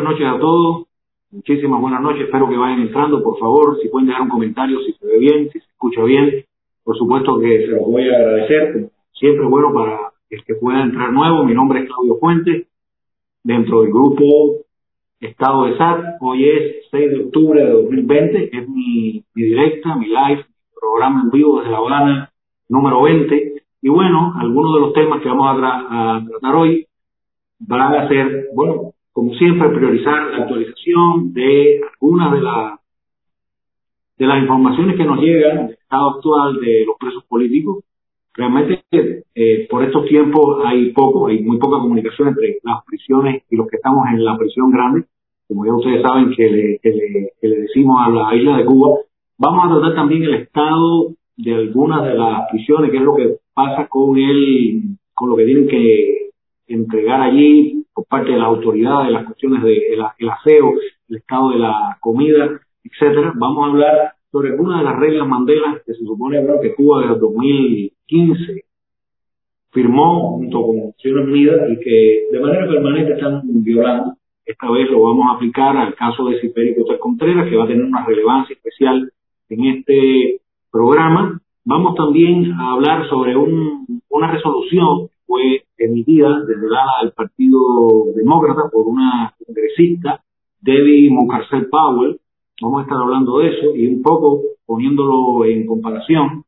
buenas noches a todos. Muchísimas buenas noches. Espero que vayan entrando. Por favor, si pueden dejar un comentario, si se ve bien, si se escucha bien. Por supuesto que se los voy a agradecer. Siempre bueno para el que pueda entrar nuevo. Mi nombre es Claudio Fuentes, dentro del grupo Estado de SAT. Hoy es 6 de octubre de 2020. Es mi, directa, mi live, programa en vivo desde La Habana número 20. Y bueno, algunos de los temas que vamos a, a tratar hoy van a ser, bueno, como siempre, priorizar la actualización de algunas de, las de las informaciones que nos llegan del estado actual de los presos políticos. Realmente, eh, por estos tiempos hay poco, hay muy poca comunicación entre las prisiones y los que estamos en la prisión grande, como ya ustedes saben que le, que le, que decimos a la isla de Cuba. Vamos a tratar también el estado de algunas de las prisiones, qué es lo que pasa con el, con lo que tienen que entregar allí por parte de las autoridades, las cuestiones del de, el, aseo, el estado de la comida, etcétera. Vamos a hablar sobre algunas de las reglas Mandela que se supone que Cuba desde el 2015 firmó junto con Naciones Unidas y que de manera permanente están violando. Esta vez lo vamos a aplicar al caso de Cipérico Tres Contreras, que va a tener una relevancia especial en este programa. Vamos también a hablar sobre un, una resolución fue emitida desde el Partido Demócrata por una congresista, Debbie Moncarcel Powell. Vamos a estar hablando de eso y un poco poniéndolo en comparación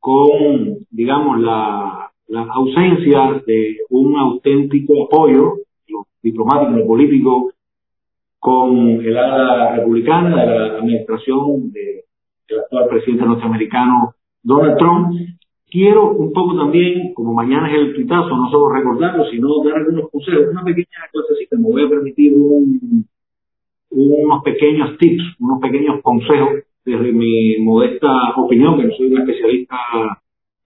con, digamos, la, ausencia de un auténtico apoyo, lo diplomático y político, con el ala republicana de la administración de, del actual presidente norteamericano Donald Trump. Quiero un poco también, como mañana es el tuitazo, no solo recordarlo, sino dar algunos consejos, una pequeña clasecita, me voy a permitir un, unos pequeños tips, unos pequeños consejos desde mi modesta opinión, que no soy un especialista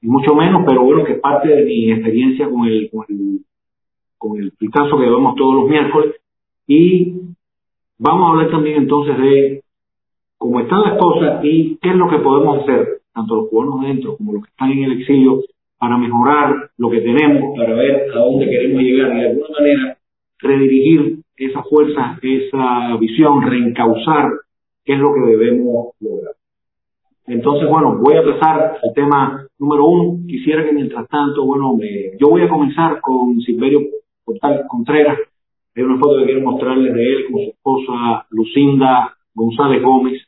ni mucho menos, pero bueno, que es parte de mi experiencia con el, con el, con el tuitazo que vemos todos los miércoles. Y vamos a hablar también entonces de cómo están las cosas y qué es lo que podemos hacer, tanto los cubanos dentro como los que están en el exilio, para mejorar lo que tenemos, para ver a dónde queremos llegar y de alguna manera redirigir esa fuerza, esa visión, reencauzar qué es lo que debemos lograr. Entonces, bueno, voy a empezar el tema número uno. Quisiera que mientras tanto, bueno, yo voy a comenzar con Silverio Portal Contreras. Hay una foto que quiero mostrarles de él con su esposa Lucinda González Gómez.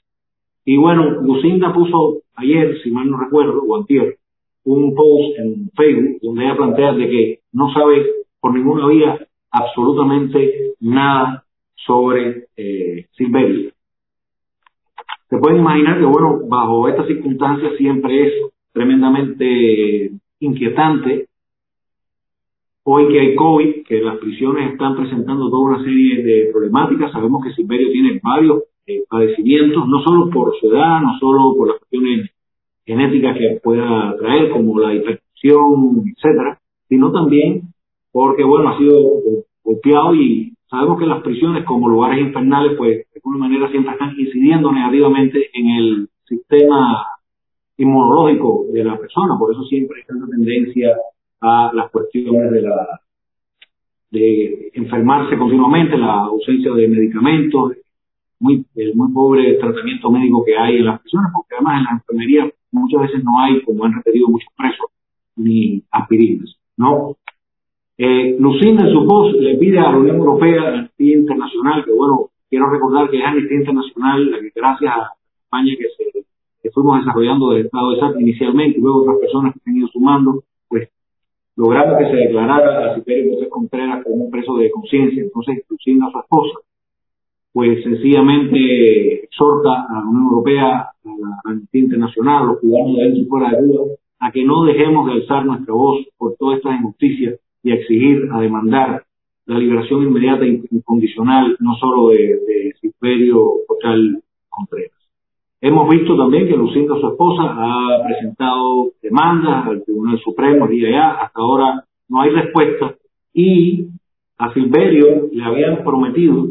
Y bueno, Lucinda puso ayer, si mal no recuerdo, o antier, un post en Facebook donde ella plantea de que no sabe por ninguna vía absolutamente nada sobre eh. Se pueden imaginar que, bueno, bajo estas circunstancias siempre es tremendamente inquietante. Hoy que hay COVID, que las prisiones están presentando toda una serie de problemáticas, sabemos que Silverio tiene varios eh, padecimientos, no solo por su edad, no solo por las cuestiones genéticas que pueda traer, como la hipertensión, etcétera, sino también porque, bueno, ha sido golpeado y sabemos que las prisiones como lugares infernales, pues de alguna manera siempre están incidiendo negativamente en el sistema inmunológico de la persona, por eso siempre hay tanta tendencia a las cuestiones de la de enfermarse continuamente, la ausencia de medicamentos, muy, el muy pobre tratamiento médico que hay en las prisiones, porque además en la enfermería muchas veces no hay, como han repetido muchos presos, ni aspirinas, ¿no? Eh, Lucinda en su post le pide a la Unión Europea, a la Amnistía Internacional, que bueno, quiero recordar que es Amnistía Internacional la que gracias a España que, se, fuimos desarrollando del Estado de SAT inicialmente y luego otras personas que se han ido sumando, pues logramos que se declarara a Ciperio José Contreras como un preso de conciencia. Entonces, Lucinda, su esposa, pues sencillamente exhorta a la Unión Europea, a la Amnistía Internacional, los cubanos de dentro y fuera de Cuba, a que no dejemos de alzar nuestra voz por todas estas injusticias y a exigir, a demandar la liberación inmediata e incondicional, no solo de, de Silverio Contreras. Hemos visto también que Lucinda, su esposa, ha presentado demandas al Tribunal Supremo y allá, hasta ahora no hay respuesta, y a Silverio le habían prometido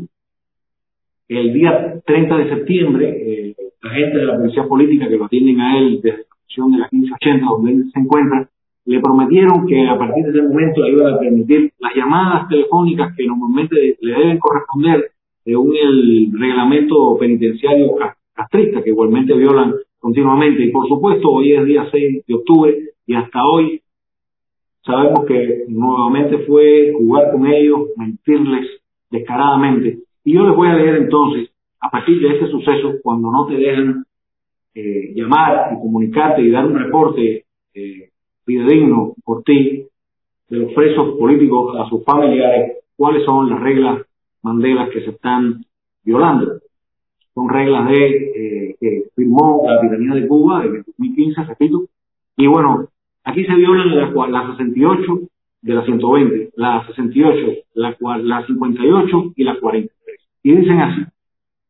el día 30 de septiembre, eh, la gente de la Policía Política que lo atienden a él desde la sección de la 1580, donde él se encuentra, le prometieron que a partir de ese momento le iban a permitir las llamadas telefónicas que normalmente le deben corresponder según el reglamento penitenciario castrista, que igualmente violan continuamente. Y por supuesto, hoy es día 6 de octubre y hasta hoy sabemos que nuevamente fue jugar con ellos, mentirles descaradamente. Y yo les voy a leer entonces, a partir de ese suceso, cuando no te dejan eh, llamar y comunicarte y dar un reporte eh, fidedigno por ti de los presos políticos a sus familiares, cuáles son las reglas Mandela que se están violando. Son reglas de eh, que firmó la tiranía de Cuba en el 2015, repito. Y bueno, aquí se violan la, la 68 de la 120, la 68, la, la 58 y la 43. Y dicen así,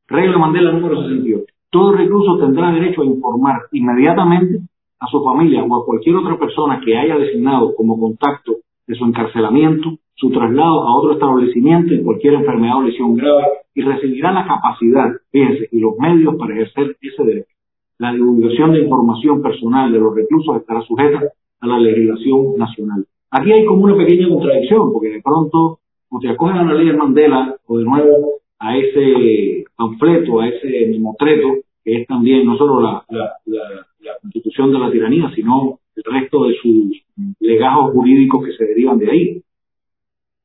regla Mandela número 68. Todo recluso tendrá derecho a informar inmediatamente a su familia o a cualquier otra persona que haya designado como contacto de su encarcelamiento, su traslado a otro establecimiento en cualquier enfermedad o lesión grave y recibirá la capacidad, fíjense, y los medios para ejercer ese derecho. La divulgación de información personal de los reclusos estará sujeta a la legislación nacional. Aquí hay como una pequeña contradicción, porque de pronto, o te acogen a la ley de Mandela, o de nuevo a ese panfleto, a ese mimotreto, que es también no solo la, la, la constitución de la tiranía, sino el resto de sus legajos jurídicos que se derivan de ahí.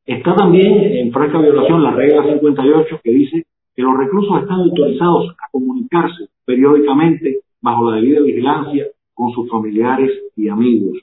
Está también en franca violación la regla 58 que dice que los reclusos están autorizados a comunicarse periódicamente bajo la debida vigilancia con sus familiares y amigos.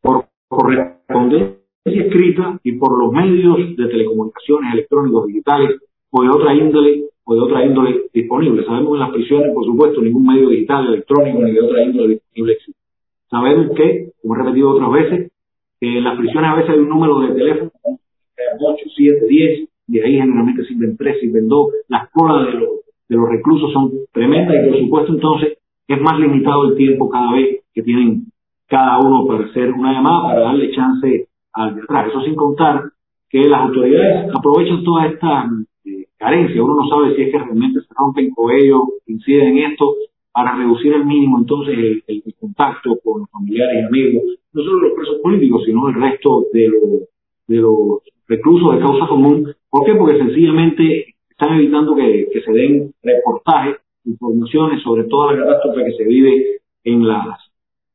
Por correspondencia escrita y por los medios de telecomunicaciones electrónicos digitales o de otra índole o de otra índole disponible. Sabemos que en las prisiones, por supuesto, ningún medio digital, electrónico ni de otra índole disponible existe. Sabemos que, como he repetido otras veces, en las prisiones a veces hay un número de teléfono, 8, 7, 10, de ahí generalmente sirven 3, sirven 2, las colas de los, de los reclusos son tremendas y por supuesto entonces es más limitado el tiempo cada vez que tienen cada uno para hacer una llamada, para darle chance al. Eso sin contar que las autoridades aprovechan toda esta eh, carencia. Uno no sabe si es que realmente se rompen ellos, inciden en esto para reducir al mínimo entonces el, contacto con los familiares y amigos, no solo los presos políticos, sino el resto de los, de los reclusos de causa común. ¿Por qué? Porque sencillamente están evitando que, se den reportajes, informaciones sobre toda la catástrofe que se vive en las,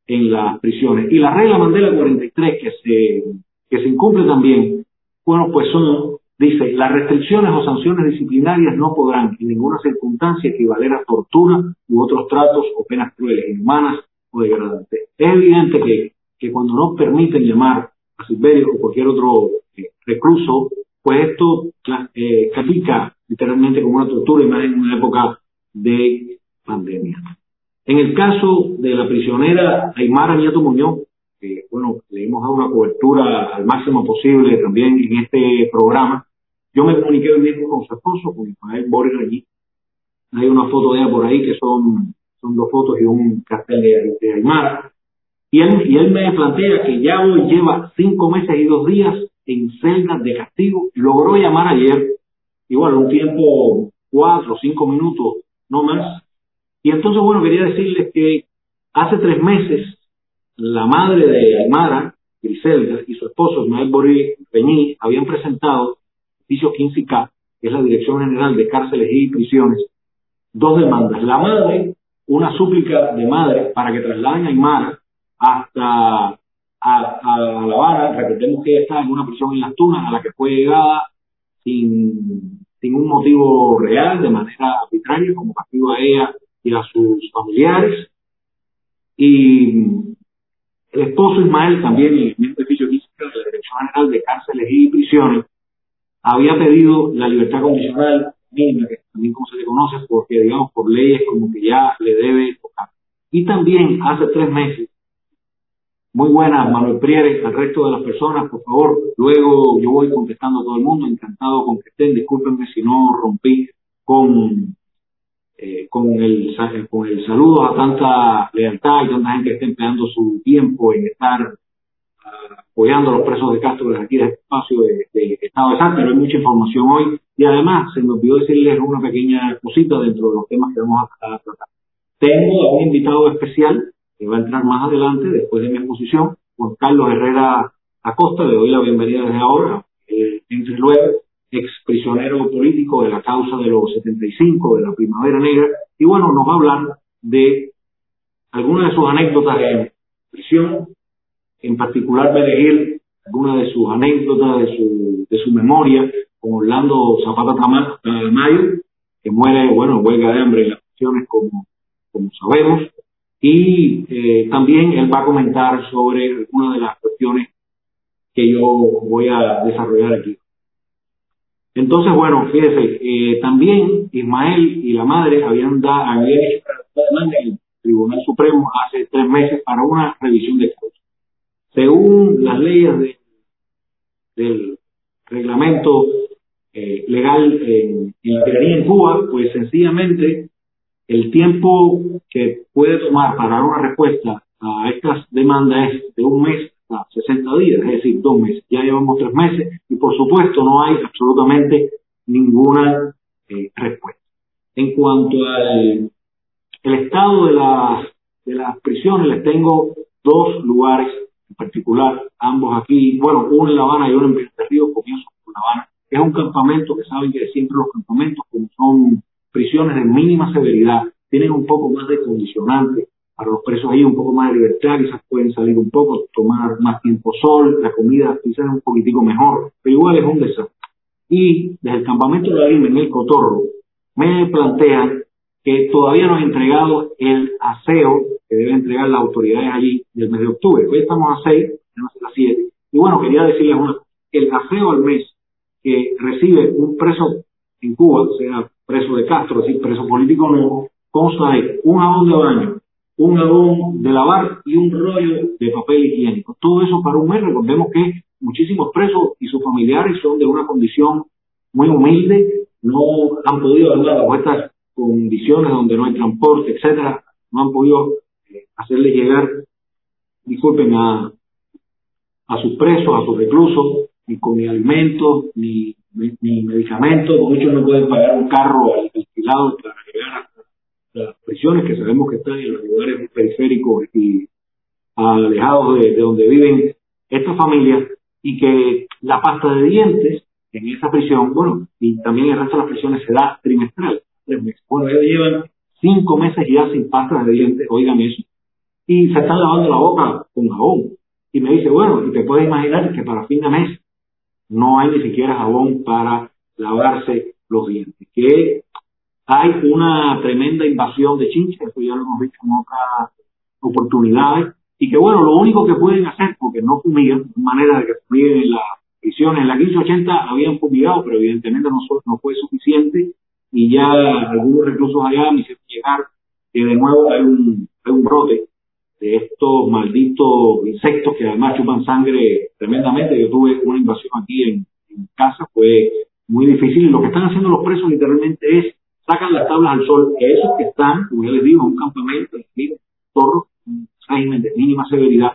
en las prisiones. Y la regla Mandela 43 que se, que se incumple también, bueno, pues son Dice, las restricciones o sanciones disciplinarias no podrán en ninguna circunstancia equivaler a tortura u otros tratos o penas crueles, inhumanas o degradantes. Es evidente que, que cuando no permiten llamar a Silverio o cualquier otro eh, recluso, pues esto eh, califica literalmente como una tortura y más en una época de pandemia. En el caso de la prisionera Aymara Nieto Muñoz, que bueno, le hemos dado una cobertura al máximo posible también en este programa, yo me comuniqué hoy mismo con su esposo, con Ismael Boris allí. Hay una foto de ella por ahí que son, son dos fotos y un cartel de, de Aymara. Y él, y él me plantea que ya hoy lleva cinco meses y dos días en celdas de castigo. Logró llamar ayer, igual un tiempo cuatro, cinco minutos, no más. Y entonces, bueno, quería decirles que hace tres meses la madre de Aymara, Griselda, y su esposo Ismael Boris Peñí habían presentado 15K, que es la Dirección General de Cárceles y Prisiones, dos demandas. La madre, una súplica de madre para que trasladen a Aymara hasta a, a, La Habana. Recordemos que ella está en una prisión en Las Tunas a la que fue llegada sin, sin un motivo real, de manera arbitraria, como castigo a ella y a sus familiares. Y el esposo Ismael también, el mismo edificio de la Dirección General de Cárceles y Prisiones, había pedido la libertad condicional mínima, que también como se le conoce, porque digamos por leyes como que ya le debe tocar. Y también hace tres meses, muy buena Manuel Prieres, al resto de las personas, por favor, luego yo voy contestando a todo el mundo, encantado con que estén, discúlpenme si no rompí con eh, con, el, con el saludo a tanta lealtad y tanta gente que está empleando su tiempo en estar ah, apoyando a los presos de Castro desde aquí, desde este espacio de, Estado de Santa, pero hay mucha información hoy. Y además se me olvidó decirles una pequeña cosita dentro de los temas que vamos a, tratar. Tengo a un invitado especial que va a entrar más adelante, después de mi exposición, Juan Carlos Herrera Acosta, le doy la bienvenida desde ahora, eh, entre luego, ex prisionero político de la causa de los 75, de la Primavera Negra, y bueno, nos va a hablar de algunas de sus anécdotas en prisión, en particular elegir algunas de sus anécdotas, de su, de su memoria, con Orlando Zapata Tamayo, que muere, bueno, en huelga de hambre en las prisiones, como, como sabemos, y eh, también él va a comentar sobre algunas de las cuestiones que yo voy a desarrollar aquí. Entonces, bueno, fíjese, eh, también Ismael y la madre habían, dado habían hecho demanda en el Tribunal Supremo hace tres meses para una revisión de causa. Según las leyes del reglamento eh, legal en, en en Cuba, pues sencillamente el tiempo que puede tomar para dar una respuesta a estas demandas es de un mes 60 días, es decir, dos meses. Ya llevamos tres meses y por supuesto no hay absolutamente ninguna eh, respuesta. En cuanto al estado de las, de las prisiones, les tengo dos lugares en particular, ambos aquí, bueno, uno en La Habana y uno en Pinar Río, comienzo con La Habana. Es un campamento que saben que siempre los campamentos, como son prisiones de mínima severidad, tienen un poco más de condicionantes para los presos ahí un poco más de libertad, quizás pueden salir un poco, tomar más tiempo sol, la comida quizás un poquitico mejor, pero igual es un desastre. Y desde el campamento de la en el Cotorro, me plantean que todavía no han entregado el aseo que deben entregar las autoridades allí del mes de octubre. Hoy estamos a 6, ya no sé las 7. Y bueno, quería decirles una, el aseo al mes que recibe un preso en Cuba, sea preso de Castro, es decir, preso político no, consta de un jabón de baño, un jabón de lavar y un rollo de papel higiénico. Todo eso para un mes. Recordemos que muchísimos presos y sus familiares son de una condición muy humilde, no han podido hablar bajo estas condiciones donde no hay transporte, etcétera, no han podido eh, hacerles llegar, disculpen, a, a sus presos, a sus reclusos, ni con ni alimentos, ni, ni, medicamentos, muchos no pueden pagar un carro alquilado para llegar a las prisiones que sabemos que están en los lugares periféricos y alejados de, donde viven estas familias y que la pasta de dientes en esa prisión, bueno, y también el resto de las prisiones se da trimestral, tres meses. Bueno, ellos llevan cinco meses ya sin pasta de dientes, oigan eso, y se están lavando la boca con jabón. Y me dice, bueno, y te puedes imaginar que para fin de mes no hay ni siquiera jabón para lavarse los dientes, que hay una tremenda invasión de chinches, eso ya lo hemos visto en otras oportunidades, y que bueno, lo único que pueden hacer, porque no fumigan, manera de que fumiguen en las prisiones, en la 1580 habían fumigado, pero evidentemente no, fue suficiente, y ya algunos reclusos allá me hicieron llegar que de nuevo hay un, brote de estos malditos insectos que además chupan sangre tremendamente. Yo tuve una invasión aquí en, casa, fue muy difícil. Lo que están haciendo los presos literalmente es sacan las tablas al sol, que esos que están, como ya les digo, en un campamento, en un de mínima severidad,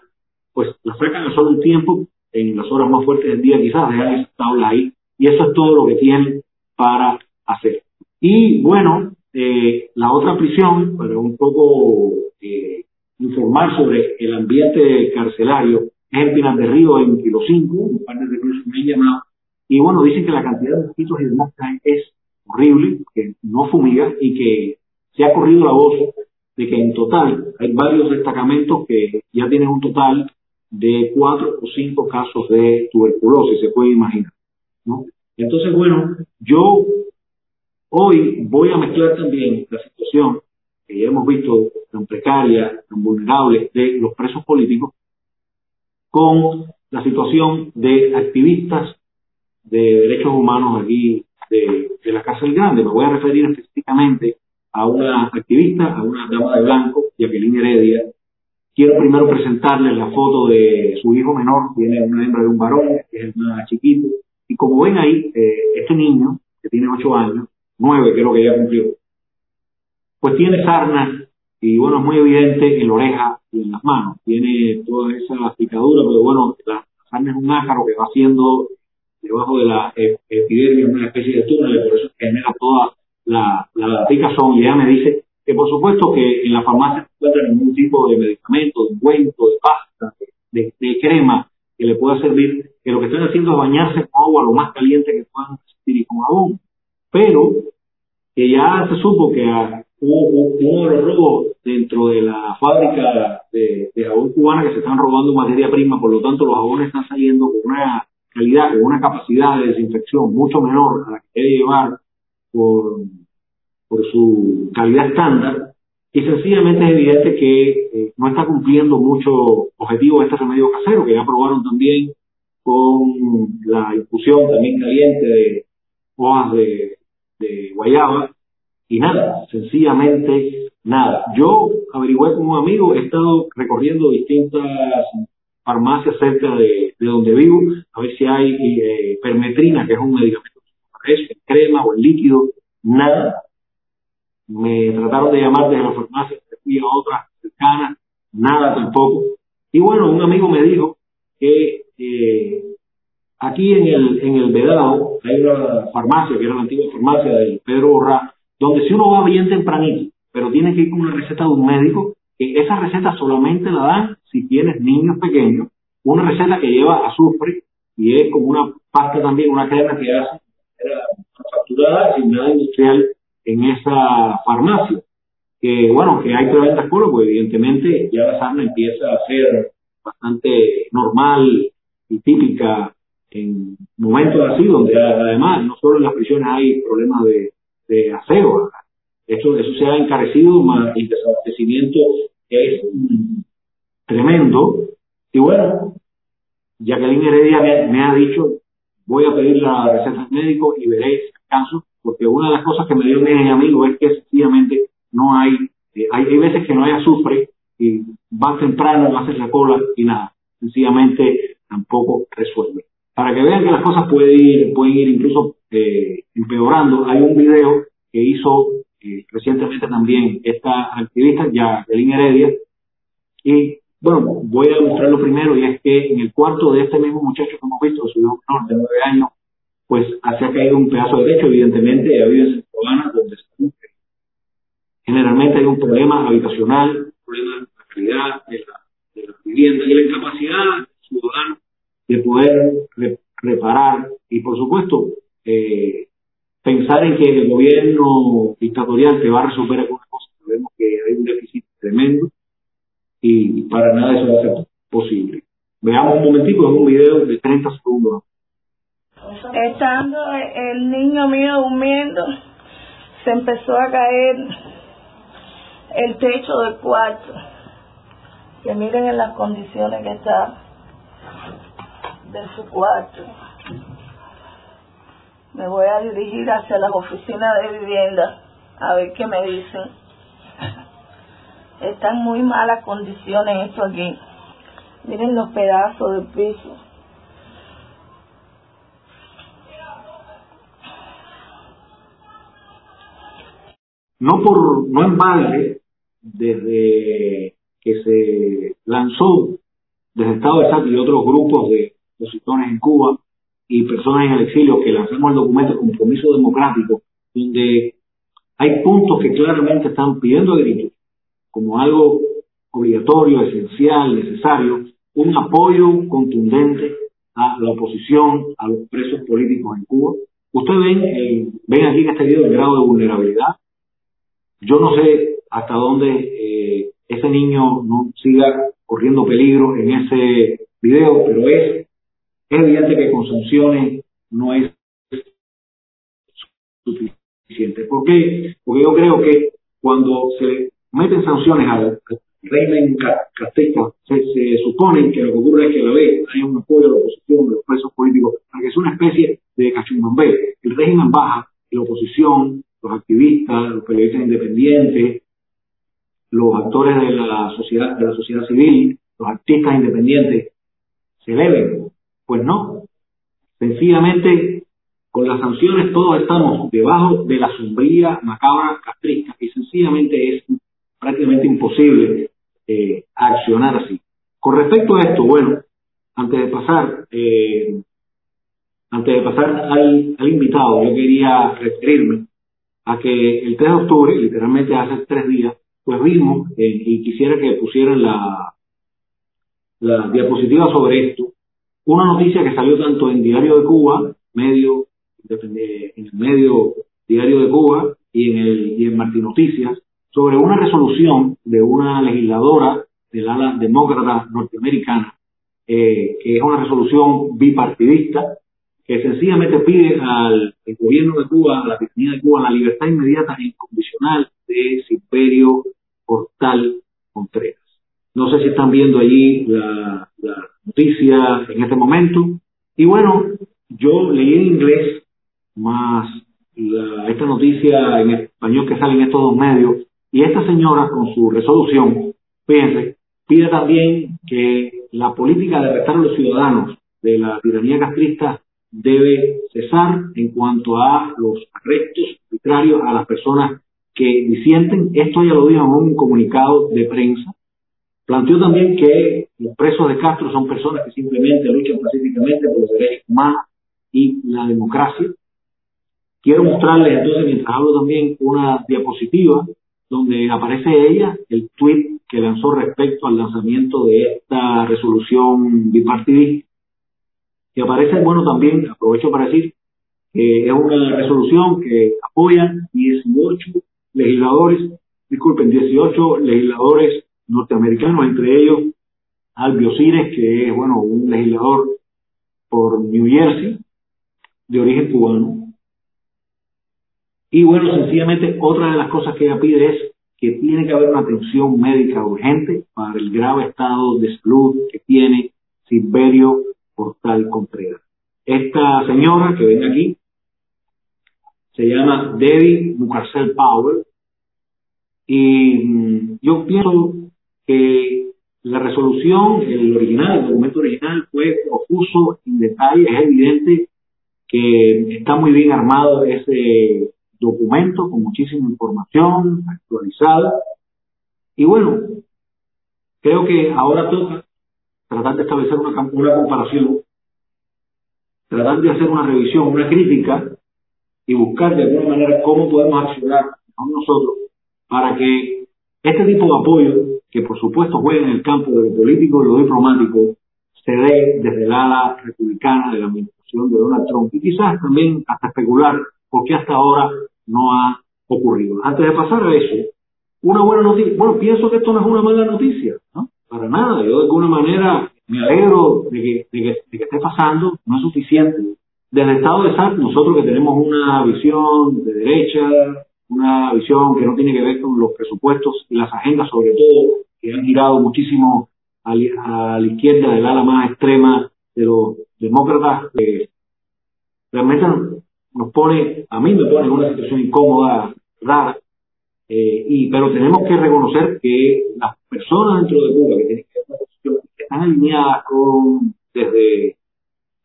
pues las sacan al sol un tiempo, en las horas más fuertes del día quizás, dejan esas tablas ahí, y eso es todo lo que tienen para hacer. Y bueno, eh, la otra prisión, para un poco eh, informar sobre el ambiente carcelario, es en Pinar de Río, en Kilo 5, un par de recursos me han llamado, y bueno, dicen que la cantidad de mosquitos y demás es horrible, que no fumiga y que se ha corrido la voz de que en total hay varios destacamentos que ya tienen un total de cuatro o cinco casos de tuberculosis, se puede imaginar. ¿no? Entonces, bueno, yo hoy voy a mezclar también la situación que ya hemos visto tan precaria, tan vulnerable de los presos políticos, con la situación de activistas de derechos humanos aquí de, la Casa del Grande. Me voy a referir específicamente a una activista, a una dama de blanco, Jacqueline Heredia. Quiero primero presentarles la foto de su hijo menor, tiene una hembra de un varón, que es más chiquito. Y como ven ahí, eh, este niño, que tiene ocho años, nueve, que es lo que ya cumplió, pues tiene sarnas y bueno, es muy evidente en la oreja y en las manos. Tiene toda esa picadura, pero bueno, la sarna es un ácaro que va haciendo debajo de la epidermis una especie de túnel, por eso genera toda la, la picazón. Y ella me dice que por supuesto que en la farmacia no encuentra ningún tipo de medicamento, de ungüento, de pasta, de, crema que le pueda servir, que lo que están haciendo es bañarse con agua lo más caliente que puedan resistir y con jabón. Pero que ya se supo que a, hubo los robos dentro de la fábrica de, de, jabón cubana que se están robando materia prima, por lo tanto los jabones están saliendo con una calidad, con una capacidad de desinfección mucho menor a la que debe llevar por, por su calidad estándar, y sencillamente es evidente que eh, no está cumpliendo mucho objetivo este remedio casero, que ya aprobaron también con la infusión también caliente de hojas de, de guayaba, y nada, sencillamente nada. Yo averigué con un amigo, he estado recorriendo distintas farmacias cerca de, de donde vivo, a ver si hay eh, permetrina, que es un medicamento en crema o en líquido, nada. Me trataron de llamar desde la farmacia, fui a otras cercanas, nada tampoco. Y bueno, un amigo me dijo que eh, aquí en el, en el Vedado hay una farmacia, que era la antigua farmacia de Pedro Borra, donde si uno va bien tempranito, pero tiene que ir con una receta de un médico, que esa receta solamente la dan si tienes niños pequeños, una receta que lleva azufre y es como una pasta también, una crema que hace facturada sin nada industrial en esa farmacia. Que bueno, que hay preventas por pues evidentemente ya la sarna empieza a ser bastante normal y típica en momentos así, donde además no solo en las prisiones hay problemas de aseo. Eso, eso se ha encarecido, más el desabastecimiento es tremendo. Y bueno, Jacqueline Heredia me, me, ha dicho, voy a pedir la receta médico y veré si caso, porque una de las cosas que me dio mi amigo es que sencillamente no hay, eh, hay, hay, veces que no hay azufre y va temprano, haces la cola y nada, sencillamente tampoco resuelve. Para que vean que las cosas pueden ir, pueden ir incluso eh, empeorando. Hay un video que hizo eh, recientemente también esta activista, Jacqueline Heredia, y bueno, voy a mostrarlo primero, y es que en el cuarto de este mismo muchacho que hemos visto, su hijo menor de nueve años, pues se ha caído un pedazo de techo, evidentemente, ha habido en Centro donde se generalmente hay un problema habitacional, un problema de la calidad de la, de la vivienda y la incapacidad del ciudadano de poder reparar y, por supuesto, eh, pensar en que el gobierno dictatorial te va a resolver alguna cosa. Sabemos que hay un déficit tremendo y para nada eso va a ser posible. Veamos un momentito, es un video de 30 segundos. Estando el niño mío durmiendo, se empezó a caer el techo del cuarto. Que miren en las condiciones que está de su cuarto me voy a dirigir hacia las oficinas de vivienda a ver qué me dicen. Está en muy malas condiciones esto aquí. Miren los pedazos del piso. No por, no en balde, desde que se lanzó desde Estado de SAT y otros grupos de opositores en Cuba, y personas en el exilio que lanzamos el documento de compromiso democrático, donde hay puntos que claramente están pidiendo a gritos, como algo obligatorio, esencial, necesario, un apoyo contundente a la oposición, a los presos políticos en Cuba. Ustedes ven, eh, ven aquí en este video el grado de vulnerabilidad. Yo no sé hasta dónde eh, ese niño no siga corriendo peligro en ese video, pero es es evidente que con sanciones no es suficiente. ¿Por qué? Porque yo creo que cuando se meten sanciones al, régimen castrista, se, se, supone que lo que ocurre es que a la vez hay un apoyo a la oposición de los presos políticos, para que es una especie de cachumbambé. El régimen baja, la oposición, los activistas, los periodistas independientes, los actores de la sociedad, de la sociedad civil, los artistas independientes, se eleven. Pues no. Sencillamente, con las sanciones todos estamos debajo de la sombría macabra castrista y sencillamente es prácticamente imposible eh, accionar así. Con respecto a esto, bueno, antes de pasar, eh, antes de pasar al, al invitado, yo quería referirme a que el 3 de octubre, literalmente hace tres días, pues vimos, eh, y quisiera que pusieran la, la diapositiva sobre esto, una noticia que salió tanto en Diario de Cuba, medio, en el medio Diario de Cuba y en el Noticias, sobre una resolución de una legisladora del ala demócrata norteamericana, eh, que es una resolución bipartidista, que sencillamente pide al gobierno de Cuba, a la ciudadanía de Cuba, la libertad inmediata e incondicional de Silverio Portal Contreras. No sé si están viendo allí la, noticia en este momento. Y bueno, yo leí en inglés más esta noticia en español que sale en estos dos medios y esta señora, con su resolución, fíjense, pide también que la política de arrestar a los ciudadanos de la tiranía castrista debe cesar en cuanto a los arrestos arbitrarios a las personas que disienten. Esto ya lo dijo en un comunicado de prensa. Planteó también que los presos de Castro son personas que simplemente luchan pacíficamente por los derechos humanos y la democracia. Quiero mostrarles entonces, mientras hablo también, una diapositiva donde aparece ella, el tweet que lanzó respecto al lanzamiento de esta resolución bipartidista. Y aparece, bueno, también, aprovecho para decir, que es una resolución que apoyan 18 legisladores, disculpen, 18 legisladores norteamericanos, entre ellos Albio Cires, que es, bueno, un legislador por New Jersey, de origen cubano, y bueno, sencillamente otra de las cosas que ella pide es que tiene que haber una atención médica urgente para el grave estado de salud que tiene Silverio Portal Contreras. Esta señora que ven aquí se llama Debbie Mucarcel Power y mm, yo pienso que la resolución, el original, el documento original fue profuso en detalle, es evidente que está muy bien armado ese documento con muchísima información actualizada. Y bueno, creo que ahora toca tratar de establecer una, una comparación, tratar de hacer una revisión, una crítica y buscar de alguna manera cómo podemos accionar nosotros para que este tipo de apoyo, que por supuesto juega en el campo de lo político y lo diplomático, se dé desde el ala republicana de la administración de Donald Trump y quizás también hasta especular porque hasta ahora no ha ocurrido. Antes de pasar a eso, una buena noticia, bueno, pienso que esto no es una mala noticia, ¿no? Para nada, yo de alguna manera me alegro de que, de que, esté pasando, no es suficiente. Desde el estado de SAT, nosotros que tenemos una visión de derecha, una visión que no tiene que ver con los presupuestos y las agendas, sobre todo, que han girado muchísimo a, la izquierda del ala más extrema de los demócratas, que realmente nos pone, a mí me pone en una situación incómoda, rara, eh, y, pero tenemos que reconocer que las personas dentro de Cuba que tienen que están alineadas con, desde,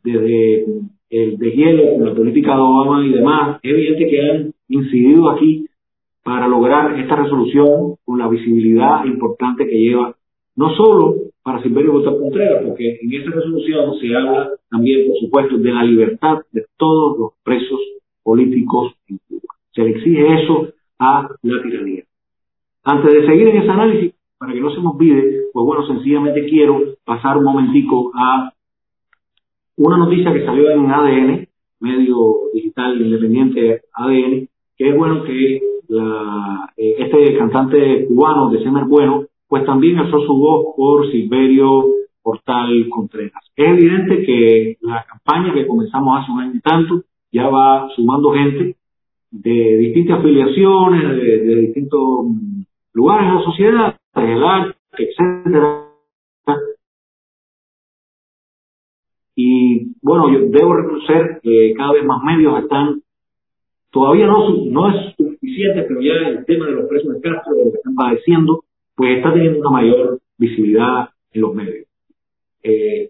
desde el deshielo con la política de Obama y demás, es evidente que han incidido aquí para lograr esta resolución con la visibilidad importante que lleva, no solo para Silverio Botón Contreras, porque en esta resolución se habla también, por supuesto, de la libertad de todos los presos políticos en Cuba. Se le exige eso a la tiranía. Antes de seguir en ese análisis, para que no se nos olvide, pues bueno, sencillamente quiero pasar un momentico a una noticia que salió en ADN, medio digital independiente ADN, que es bueno que la, eh, este cantante cubano de Semer Bueno pues también alzó su voz por Silverio Portal Contreras. Es evidente que la campaña que comenzamos hace un año y tanto ya va sumando gente de distintas afiliaciones, de, distintos lugares de la sociedad, desde el arte, etcétera. Y bueno, yo debo reconocer que cada vez más medios están, todavía no, no es suficiente, pero ya el tema de los presos de Castro, de lo que están padeciendo, pues está teniendo una mayor visibilidad en los medios. Eh,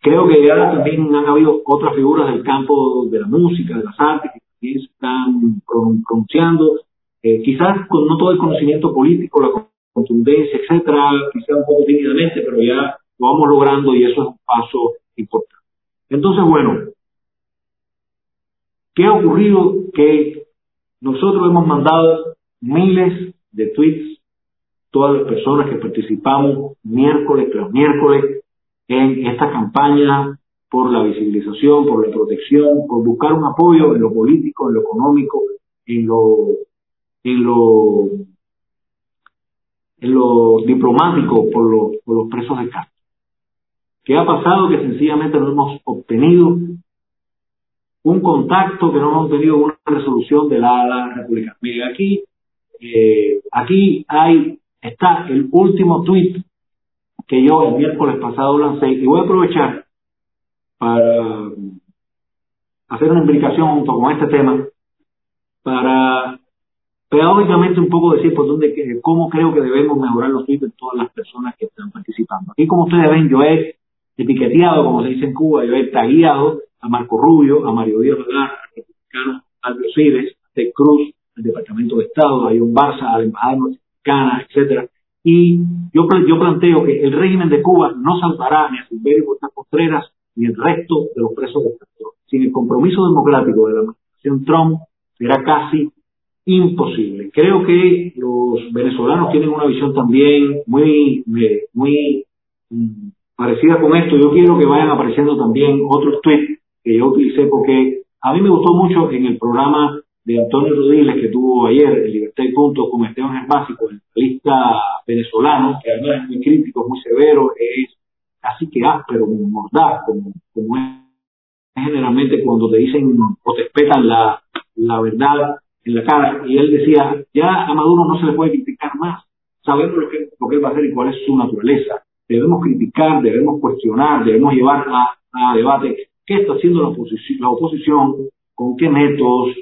creo que ya también han habido otras figuras del campo de la música, de las artes, que también se están pronunciando, eh, quizás con no todo el conocimiento político, la contundencia, etcétera, quizás un poco tímidamente, pero ya lo vamos logrando y eso es un paso importante. Entonces, bueno, ¿qué ha ocurrido? Que nosotros hemos mandado miles de tweets, todas las personas que participamos miércoles tras miércoles en esta campaña por la visibilización, por la protección, por buscar un apoyo en lo político, en lo económico, en lo, en lo, en lo diplomático por, por los presos de Castro. ¿Qué ha pasado? Que sencillamente no hemos obtenido un contacto, que no hemos tenido una resolución de la, la República. Mire, aquí, eh, aquí hay, está el último tuit que yo el miércoles pasado lancé y voy a aprovechar para hacer una implicación junto con este tema para pedagógicamente un poco decir por dónde cómo creo que debemos mejorar los tweets de todas las personas que están participando. Aquí como ustedes ven yo he etiqueteado, como se dice en Cuba, yo he tagueado a Marco Rubio, a Mario Díaz Velar, al mexicano Aldo Cides, a Ted Cruz, al Departamento de Estado, a John Barça, a la Embajada Mexicana, etcétera, y yo, planteo que el régimen de Cuba no salvará ni a Silverio Costa Contreras ni el resto de los presos de Castro. Sin el compromiso democrático de la administración Trump será casi imposible. Creo que los venezolanos tienen una visión también muy, muy mm, parecida con esto. Yo quiero que vayan apareciendo también otros tweets que yo utilicé porque a mí me gustó mucho en el programa de Antonio Rodríguez que tuvo ayer en Libertad y Punto con Esteban Básico, el lista venezolano, que además es muy crítico, muy severo, es casi que áspero, mordaz, como, como es generalmente cuando te dicen o te espetan la, la verdad en la cara. Y él decía, ya a Maduro no se le puede criticar más. Sabemos lo que, lo que va a hacer y cuál es su naturaleza. Debemos criticar, debemos cuestionar, debemos llevar a, a debate qué está haciendo la oposición, la oposición con qué métodos,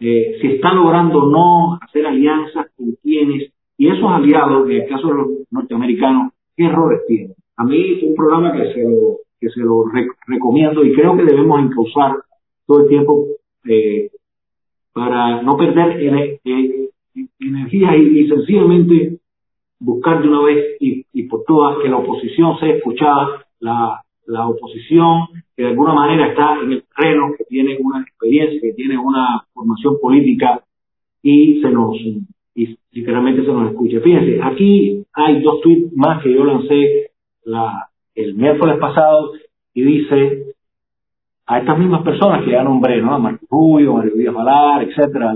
eh, si está logrando o no hacer alianzas con quienes, y esos aliados, en el caso de los norteamericanos, ¿qué errores tienen? A mí un programa que se lo, que se lo recomiendo y creo que debemos encauzar todo el tiempo eh, para no perder energía y, sencillamente buscar de una vez y, y por todas que la oposición sea escuchada, la, la oposición que de alguna manera está en el terreno, que tiene una experiencia, que tiene una formación política y se nos, y literalmente se nos escucha. Fíjense, aquí hay dos tweets más que yo lancé la, el miércoles pasado y dice a estas mismas personas que ya nombré, ¿no? A Marco Rubio, Mario Díaz Valar, etcétera,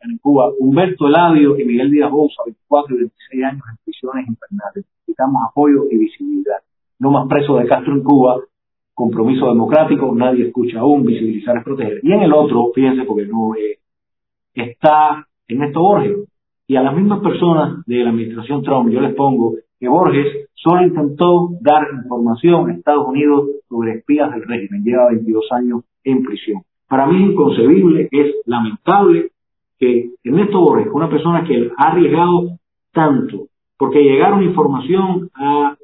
en Cuba, Humberto Eladio y Miguel Díaz Bosa, 24 y 26 años en prisiones infernales. Necesitamos apoyo y visibilidad no más presos de Castro en Cuba, compromiso democrático, nadie escucha aún, visibilizar es proteger. Y en el otro, fíjense, porque no eh, está Ernesto Borges. Y a las mismas personas de la administración Trump, yo les pongo que Borges solo intentó dar información a Estados Unidos sobre espías del régimen. Lleva 22 años en prisión. Para mí es inconcebible, es lamentable que Ernesto Borges, una persona que ha arriesgado tanto, porque llegaron información a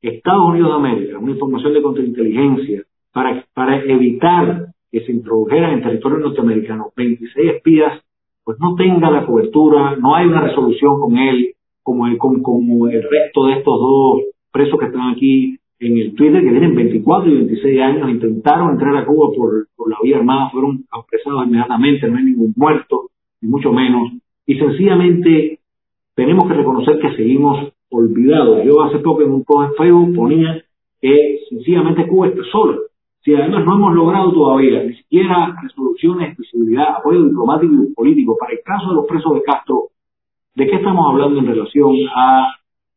Estados Unidos de América, una información de contrainteligencia, para, para evitar que se introdujeran en territorio norteamericano 26 espías, pues no tenga la cobertura, no hay una resolución con él, como el, como, el resto de estos dos presos que están aquí en el Twitter, que tienen 24 y 26 años, intentaron entrar a Cuba por, por la vía armada, fueron apresados inmediatamente, no hay ningún muerto, ni mucho menos, y sencillamente tenemos que reconocer que seguimos olvidado. Yo hace poco en un post en Facebook ponía que sencillamente Cuba está sola. Si además no hemos logrado todavía ni siquiera resoluciones, visibilidad, apoyo diplomático y político para el caso de los presos de Castro, ¿de qué estamos hablando en relación a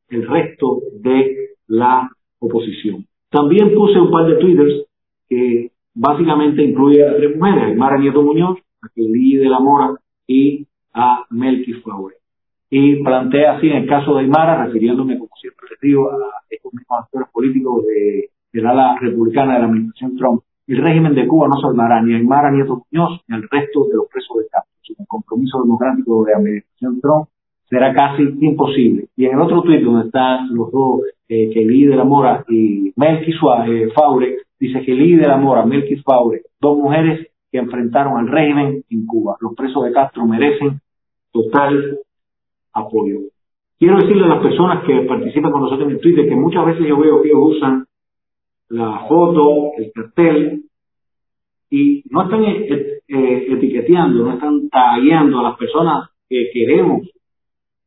el resto de la oposición? También puse un par de twitters que básicamente incluye a tres mujeres, a Nieto Muñoz, a Kelly de la Mora y a Melky Flower. y plantea así en el caso de Aymara, refiriéndome como siempre les digo a estos mismos actores políticos de, del ala republicana de la administración Trump, el régimen de Cuba no salvará ni a Aymara Nieto Muñoz ni al resto de los presos de Castro. Sin compromiso democrático de la administración Trump será casi imposible. Y en el otro tuit donde están los dos, eh, Kelly de la Mora y Melqui Suárez, eh, Faure, dice Kelly de la Mora, Melqui Faure, dos mujeres que enfrentaron al régimen en Cuba. Los presos de Castro merecen total apoyo. Quiero decirle a las personas que participan con nosotros en el Twitter que muchas veces yo veo que ellos usan la foto, el cartel, y no están eh, eh, etiqueteando, no están tagueando a las personas que queremos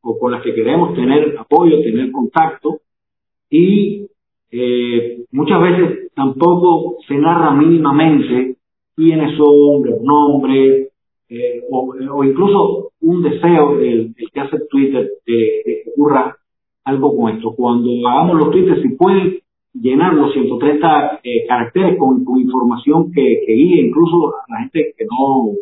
o con las que queremos tener apoyo, tener contacto, y eh, muchas veces tampoco se narra mínimamente quiénes son, los nombres, eh, o, incluso un deseo del, que hace Twitter de, que ocurra algo con esto. Cuando hagamos los tweets, si pueden llenar los 130 eh, caracteres con, información que, guíe incluso a la gente que no,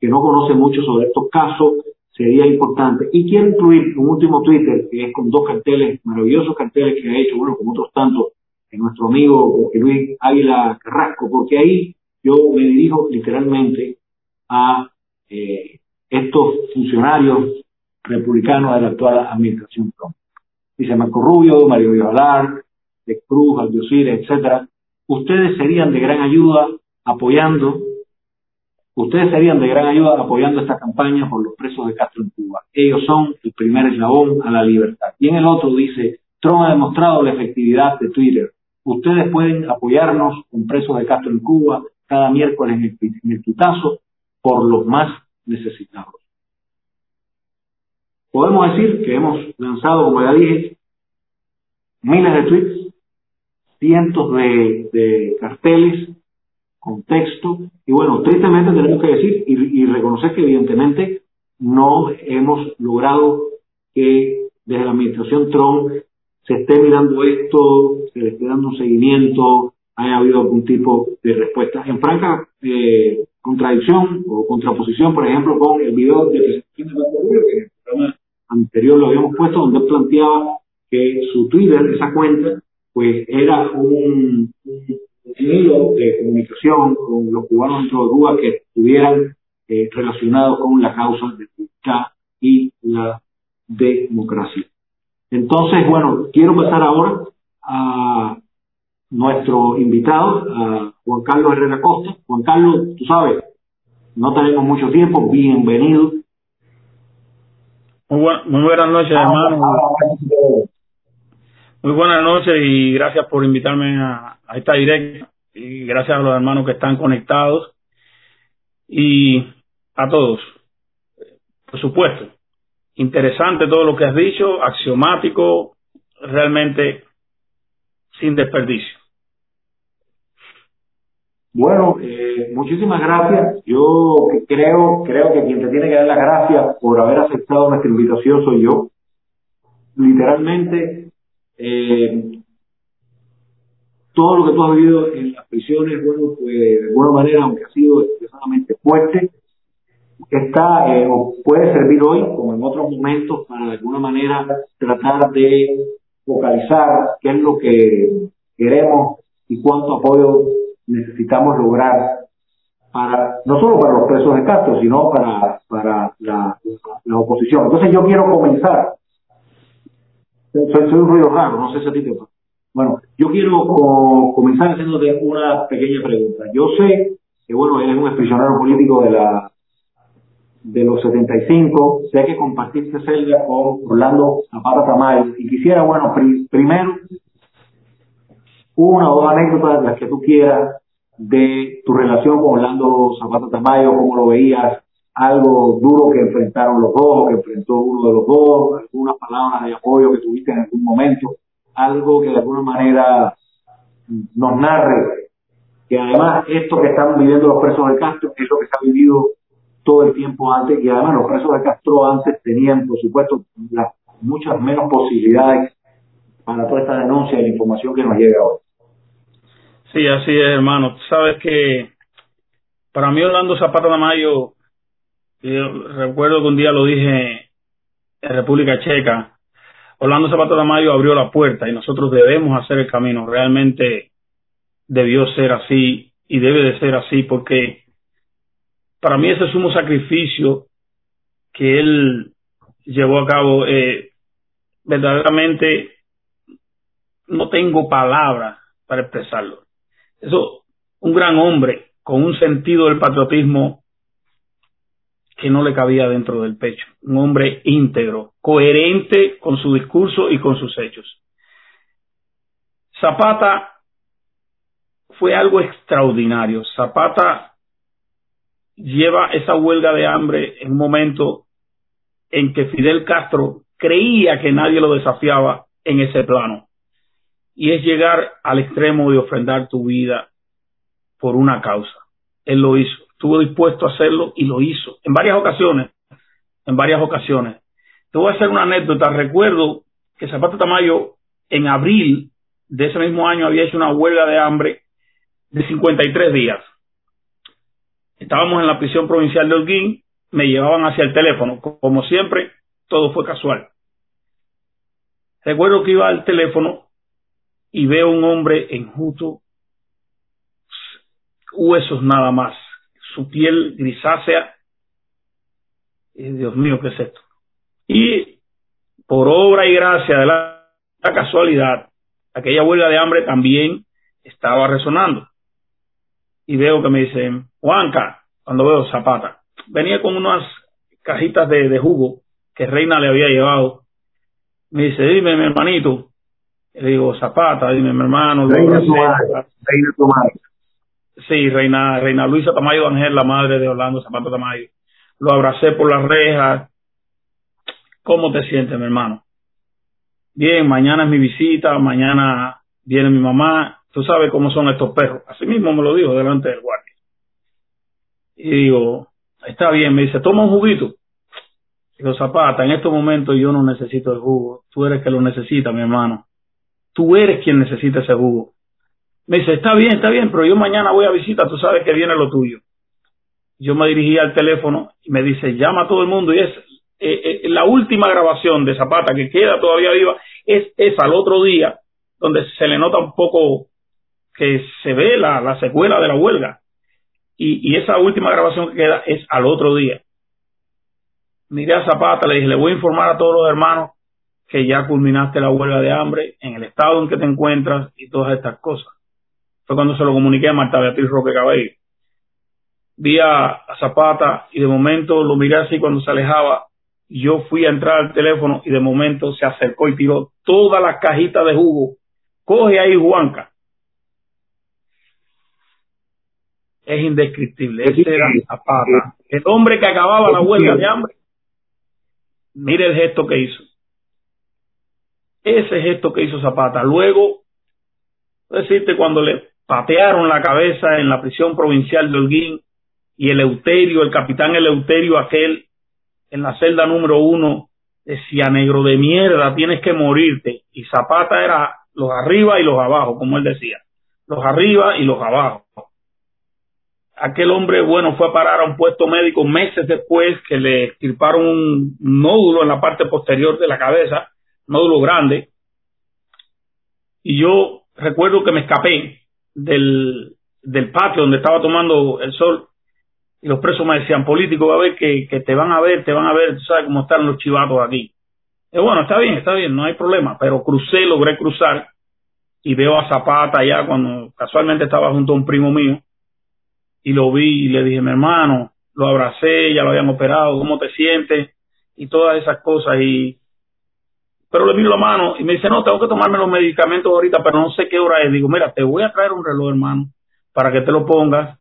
que no conoce mucho sobre estos casos, sería importante. Y quiero incluir un último Twitter, que es con dos carteles, maravillosos carteles que ha hecho, bueno, como otros tantos, en nuestro amigo Luis Águila Carrasco, porque ahí yo me dirijo literalmente a eh, estos funcionarios republicanos de la actual administración Trump. Dice Marco Rubio, Mario Vivalar, de Cruz, Aldiosir, etcétera. Ustedes serían de gran ayuda apoyando, ustedes serían de gran ayuda apoyando esta campaña por los presos de Castro en Cuba. Ellos son el primer eslabón a la libertad. Y en el otro dice, Trump ha demostrado la efectividad de Twitter. Ustedes pueden apoyarnos con presos de Castro en Cuba cada miércoles en el, en el por los más necesitados. Podemos decir que hemos lanzado, como ya dije, miles de tweets, cientos de, carteles con texto, y bueno, tristemente tenemos que decir y, y reconocer que evidentemente no hemos logrado que desde la administración Trump se esté mirando esto, se le esté dando un seguimiento, haya habido algún tipo de respuesta. En franca eh, contradicción o contraposición, por ejemplo, con el video de que en el programa anterior lo habíamos puesto, donde planteaba que su Twitter, esa cuenta, pues era un, hilo de comunicación con los cubanos dentro de Cuba que estuvieran eh, relacionados con la causa de la y la democracia. Entonces, bueno, quiero pasar ahora a nuestro invitado, a Juan Carlos Herrera Costa. Juan Carlos, tú sabes, no tenemos mucho tiempo, bienvenido. Muy, muy buenas noches, hermano. Muy buenas noches y gracias por invitarme a, esta directa y gracias a los hermanos que están conectados y a todos. Por supuesto, interesante todo lo que has dicho, axiomático, realmente sin desperdicio. Bueno, eh, muchísimas gracias. Yo creo, creo que quien te tiene que dar las gracias por haber aceptado nuestra invitación soy yo. Literalmente, eh, todo lo que tú has vivido en las prisiones, bueno, pues de alguna manera, aunque ha sido extremadamente fuerte, está eh, o puede servir hoy, como en otros momentos, para de alguna manera tratar de focalizar qué es lo que queremos y cuánto apoyo necesitamos lograr para no solo para los presos de Castro, sino para, para la, la oposición. Entonces yo quiero comenzar. Soy, un ruido raro, no sé si a ti te pasa. Bueno, yo quiero comenzar haciéndote una pequeña pregunta. Yo sé que, bueno, eres un prisionero político de la de los 75, sé que compartiste celda con Orlando Zapata Tamayo y quisiera, bueno, primero una o dos anécdotas, las que tú quieras, de tu relación con Orlando Zapata Tamayo, cómo lo veías, algo duro que enfrentaron los dos, que enfrentó uno de los dos, algunas palabras de apoyo que tuviste en algún momento, algo que de alguna manera nos narre que además esto que están viviendo los presos de Castro es lo que se ha vivido todo el tiempo antes y además los presos de Castro antes tenían por supuesto muchas menos posibilidades para toda esta denuncia y la información que nos llega hoy. Sí, así es, hermano. Sabes que para mí Orlando Zapata de Mayo, yo recuerdo que un día lo dije en República Checa, Orlando Zapata Tamayo abrió la puerta y nosotros debemos hacer el camino. Realmente debió ser así y debe de ser así porque para mí ese sumo sacrificio que él llevó a cabo, eh, verdaderamente no tengo palabras para expresarlo. Eso, un gran hombre con un sentido del patriotismo que no le cabía dentro del pecho. Un hombre íntegro, coherente con su discurso y con sus hechos. Zapata fue algo extraordinario. Zapata lleva esa huelga de hambre en un momento en que Fidel Castro creía que nadie lo desafiaba en ese plano. Y es llegar al extremo de ofrendar tu vida por una causa. Él lo hizo, estuvo dispuesto a hacerlo y lo hizo en varias ocasiones, en varias ocasiones. Te voy a hacer una anécdota. Recuerdo que Zapata Tamayo en abril de ese mismo año había hecho una huelga de hambre de 53 días. Estábamos en la prisión provincial de Holguín, me llevaban hacia el teléfono. Como siempre, todo fue casual. Recuerdo que iba al teléfono y veo un hombre enjuto, huesos nada más, su piel grisácea. Y Dios mío, ¿qué es esto? Y por obra y gracia de la, la casualidad, aquella huelga de hambre también estaba resonando. Y veo que me dicen, Juanca, cuando veo Zapata, venía con unas cajitas de, de jugo que Reina le había llevado. Me dice, dime, mi hermanito. Le digo, Zapata, dime, mi hermano. Reina Reina Tomás. Sí, Reina, Reina Luisa Tamayo Ángel, la madre de Orlando Zapata Tamayo. Lo abracé por las rejas. ¿Cómo te sientes, mi hermano? Bien, mañana es mi visita, mañana viene mi mamá. Tú sabes cómo son estos perros. Así mismo me lo dijo delante del guardia. Y digo, está bien, me dice, toma un juguito. Digo, Zapata, en estos momentos yo no necesito el jugo. Tú eres que lo necesita, mi hermano. Tú eres quien necesita ese jugo. Me dice, está bien, está bien, pero yo mañana voy a visita, tú sabes que viene lo tuyo. Yo me dirigí al teléfono y me dice, llama a todo el mundo y es eh, eh, la última grabación de Zapata que queda todavía viva, es esa al otro día, donde se le nota un poco que se ve la, la secuela de la huelga. Y, y esa última grabación que queda es al otro día. Miré a Zapata, le dije, le voy a informar a todos los hermanos que ya culminaste la huelga de hambre en el estado en que te encuentras y todas estas cosas. Fue cuando se lo comuniqué a Marta Beatriz Roque Cabello. Vi a, a Zapata y de momento lo miré así cuando se alejaba. Yo fui a entrar al teléfono y de momento se acercó y tiró todas las cajitas de jugo. Coge ahí Juanca. Es indescriptible. Ese era Zapata. El hombre que acababa la huelga de hambre. Mire el gesto que hizo. Ese gesto que hizo Zapata. Luego, decirte, cuando le patearon la cabeza en la prisión provincial de Holguín y Eleuterio, el capitán Eleuterio aquel, en la celda número uno, decía, negro de mierda, tienes que morirte. Y Zapata era los arriba y los abajo, como él decía. Los arriba y los abajo. Aquel hombre, bueno, fue a parar a un puesto médico meses después que le extirparon un nódulo en la parte posterior de la cabeza, nódulo grande. Y yo recuerdo que me escapé del, del patio donde estaba tomando el sol y los presos me decían, político, va a ver que, que te van a ver, te van a ver, tú sabes cómo están los chivatos aquí. Y bueno, está bien, está bien, no hay problema, pero crucé, logré cruzar y veo a Zapata allá cuando casualmente estaba junto a un primo mío y lo vi y le dije, mi hermano, lo abracé, ya lo habían operado, ¿cómo te sientes? Y todas esas cosas y pero le miro la mano y me dice, no, tengo que tomarme los medicamentos ahorita, pero no sé qué hora es. Digo, mira, te voy a traer un reloj, hermano, para que te lo pongas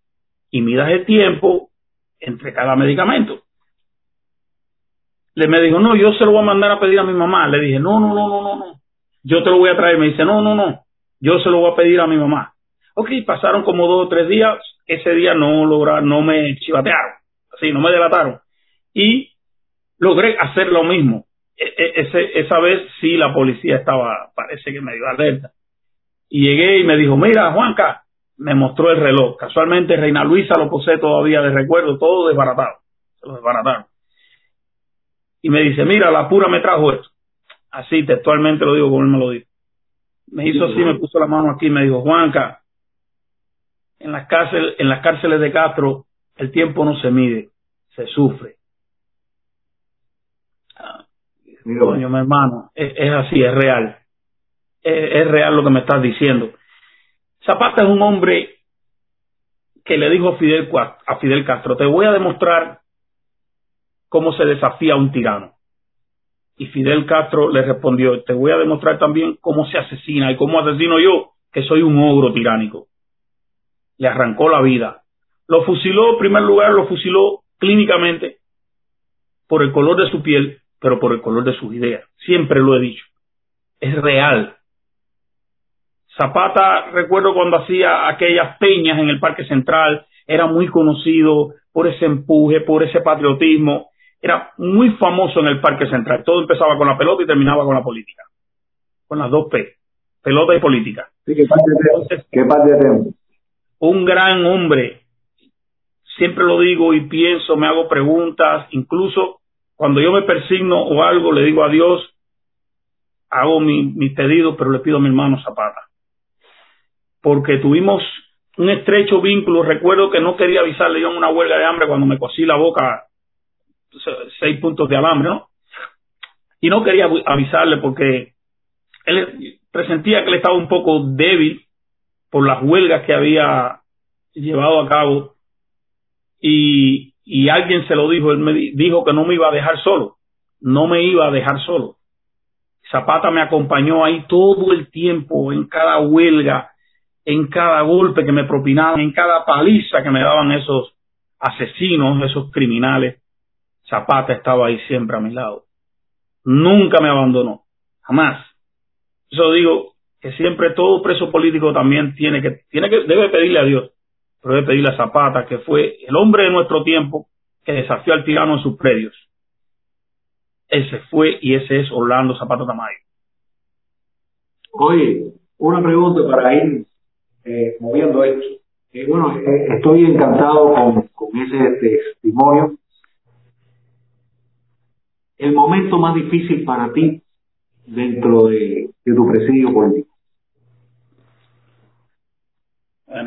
y midas el tiempo entre cada medicamento. Le me dijo, no, yo se lo voy a mandar a pedir a mi mamá. Le dije, no, no, no, no, no, no. Yo te lo voy a traer. Me dice, no, no, no. Yo se lo voy a pedir a mi mamá. Ok, pasaron como dos o tres días. Ese día no lograron, no me chivatearon. Así, no me delataron. Y logré hacer lo mismo ese, esa vez sí la policía estaba, parece que medio alerta. Y llegué y me dijo, mira, Juanca, me mostró el reloj. Casualmente Reina Luisa lo posee todavía de recuerdo, todo desbaratado. Se lo desbarataron. y me dice, mira, la pura me trajo esto. Así textualmente lo digo como él me lo dijo. Me hizo así, me puso la mano aquí y me dijo, Juanca, en las, cárceles, en las cárceles de Castro el tiempo no se mide, se sufre. Coño, mi hermano, es, así, es real. Es, real lo que me estás diciendo. Zapata es un hombre que le dijo a Fidel, a Fidel Castro, te voy a demostrar cómo se desafía a un tirano. Y Fidel Castro le respondió, te voy a demostrar también cómo se asesina y cómo asesino yo, que soy un ogro tiránico. Le arrancó la vida. Lo fusiló, en primer lugar, lo fusiló clínicamente por el color de su piel pero por el color de sus ideas. Siempre lo he dicho. Es real. Zapata, recuerdo cuando hacía aquellas peñas en el Parque Central, era muy conocido por ese empuje, por ese patriotismo. Era muy famoso en el Parque Central. Todo empezaba con la pelota y terminaba con la política. Con las dos P. Pelota y política. ¿qué un gran hombre. Siempre lo digo y pienso, me hago preguntas, incluso cuando yo me persigno o algo, le digo a Dios, hago mi, mi pedido, pero le pido a mi hermano Zapata. Porque tuvimos un estrecho vínculo. Recuerdo que no quería avisarle yo en una huelga de hambre cuando me cosí la boca seis puntos de alambre, ¿no? Y no quería avisarle porque él presentía que él estaba un poco débil por las huelgas que había llevado a cabo y, y alguien se lo dijo, él me dijo que no me iba a dejar solo, no me iba a dejar solo. Zapata me acompañó ahí todo el tiempo, en cada huelga, en cada golpe que me propinaban, en cada paliza que me daban esos asesinos, esos criminales. Zapata estaba ahí siempre a mi lado. Nunca me abandonó, jamás. Eso digo que siempre todo preso político también tiene que, tiene que, debe pedirle a Dios pero de pedirle a Zapata, que fue el hombre de nuestro tiempo que desafió al tirano en sus predios. Ese fue y ese es Orlando Zapata Tamayo. Oye, una pregunta para ir eh, moviendo esto. Eh, bueno, eh, estoy encantado con, con ese testimonio. El momento más difícil para ti dentro de tu presidio político.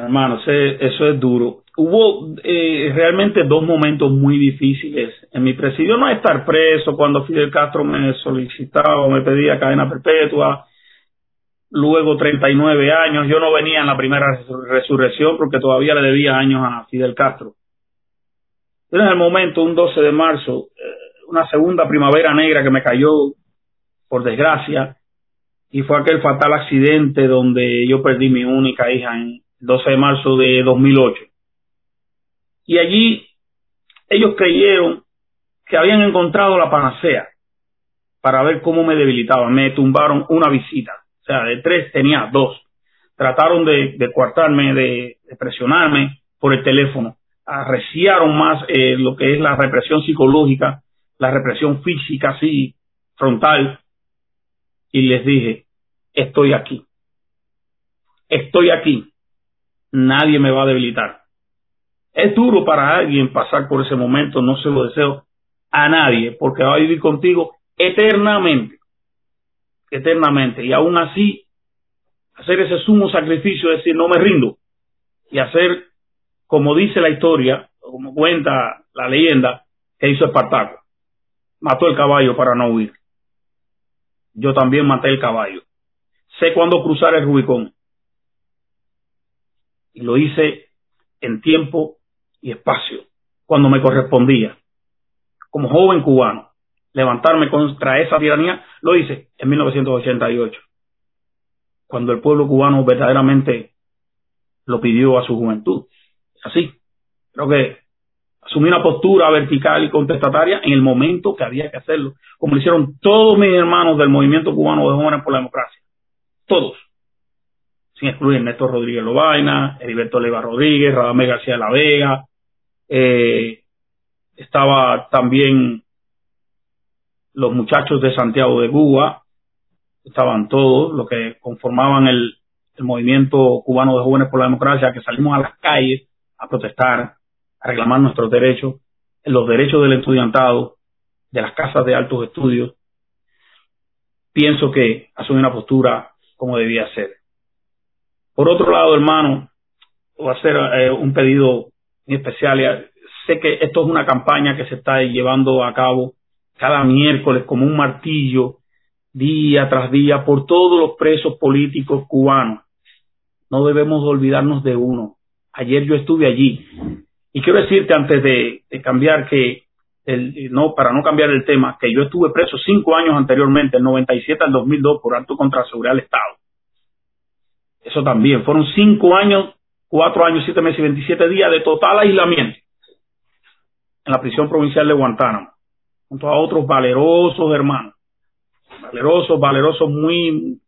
Bueno, hermano, eso es duro. Hubo eh, realmente dos momentos muy difíciles en mi presidio. No estar preso cuando Fidel Castro me solicitaba, me pedía cadena perpetua. Luego 39 años. Yo no venía en la primera resurrección porque todavía le debía años a Fidel Castro. En el momento, un 12 de marzo, eh, una segunda primavera negra que me cayó, por desgracia, y fue aquel fatal accidente donde yo perdí mi única hija en, 12 de marzo de 2008. Y allí ellos creyeron que habían encontrado la panacea para ver cómo me debilitaban. Me tumbaron una visita. O sea, de tres tenía dos. Trataron de, de coartarme, de, presionarme por el teléfono. Arreciaron más eh, lo que es la represión psicológica, la represión física, así, frontal. Y les dije, estoy aquí. Estoy aquí nadie me va a debilitar. Es duro para alguien pasar por ese momento, no se lo deseo a nadie, porque va a vivir contigo eternamente, eternamente, y aún así hacer ese sumo sacrificio, es decir, no me rindo, y hacer, como dice la historia, como cuenta la leyenda, que hizo Espartaco, mató el caballo para no huir. Yo también maté el caballo. Sé cuándo cruzar el Rubicón y lo hice en tiempo y espacio, cuando me correspondía. Como joven cubano, levantarme contra esa tiranía, lo hice en 1988, cuando el pueblo cubano verdaderamente lo pidió a su juventud. Así, creo que asumí una postura vertical y contestataria en el momento que había que hacerlo, como lo hicieron todos mis hermanos del movimiento cubano de jóvenes por la democracia. Todos sin excluir Néstor Rodríguez Lobaina, Heriberto Leiva Rodríguez, Radamé García de la Vega, eh, estaba también los muchachos de Santiago de Cuba, estaban todos los que conformaban el, movimiento cubano de jóvenes por la democracia, que salimos a las calles a protestar, a reclamar nuestros derechos, los derechos del estudiantado, de las casas de altos estudios, pienso que asume una postura como debía ser. Por otro lado, hermano, voy a hacer eh, un pedido especial. Sé que esto es una campaña que se está llevando a cabo cada miércoles como un martillo, día tras día, por todos los presos políticos cubanos. No debemos olvidarnos de uno. Ayer yo estuve allí. Y quiero decirte antes de, cambiar que, el, no, para no cambiar el tema, que yo estuve preso cinco años anteriormente, el 97 al 2002, por acto contra seguridad del Estado. Eso también. Fueron cinco años, cuatro años, siete meses y 27 días de total aislamiento en la prisión provincial de Guantánamo, junto a otros valerosos hermanos. Valerosos, valerosos muy,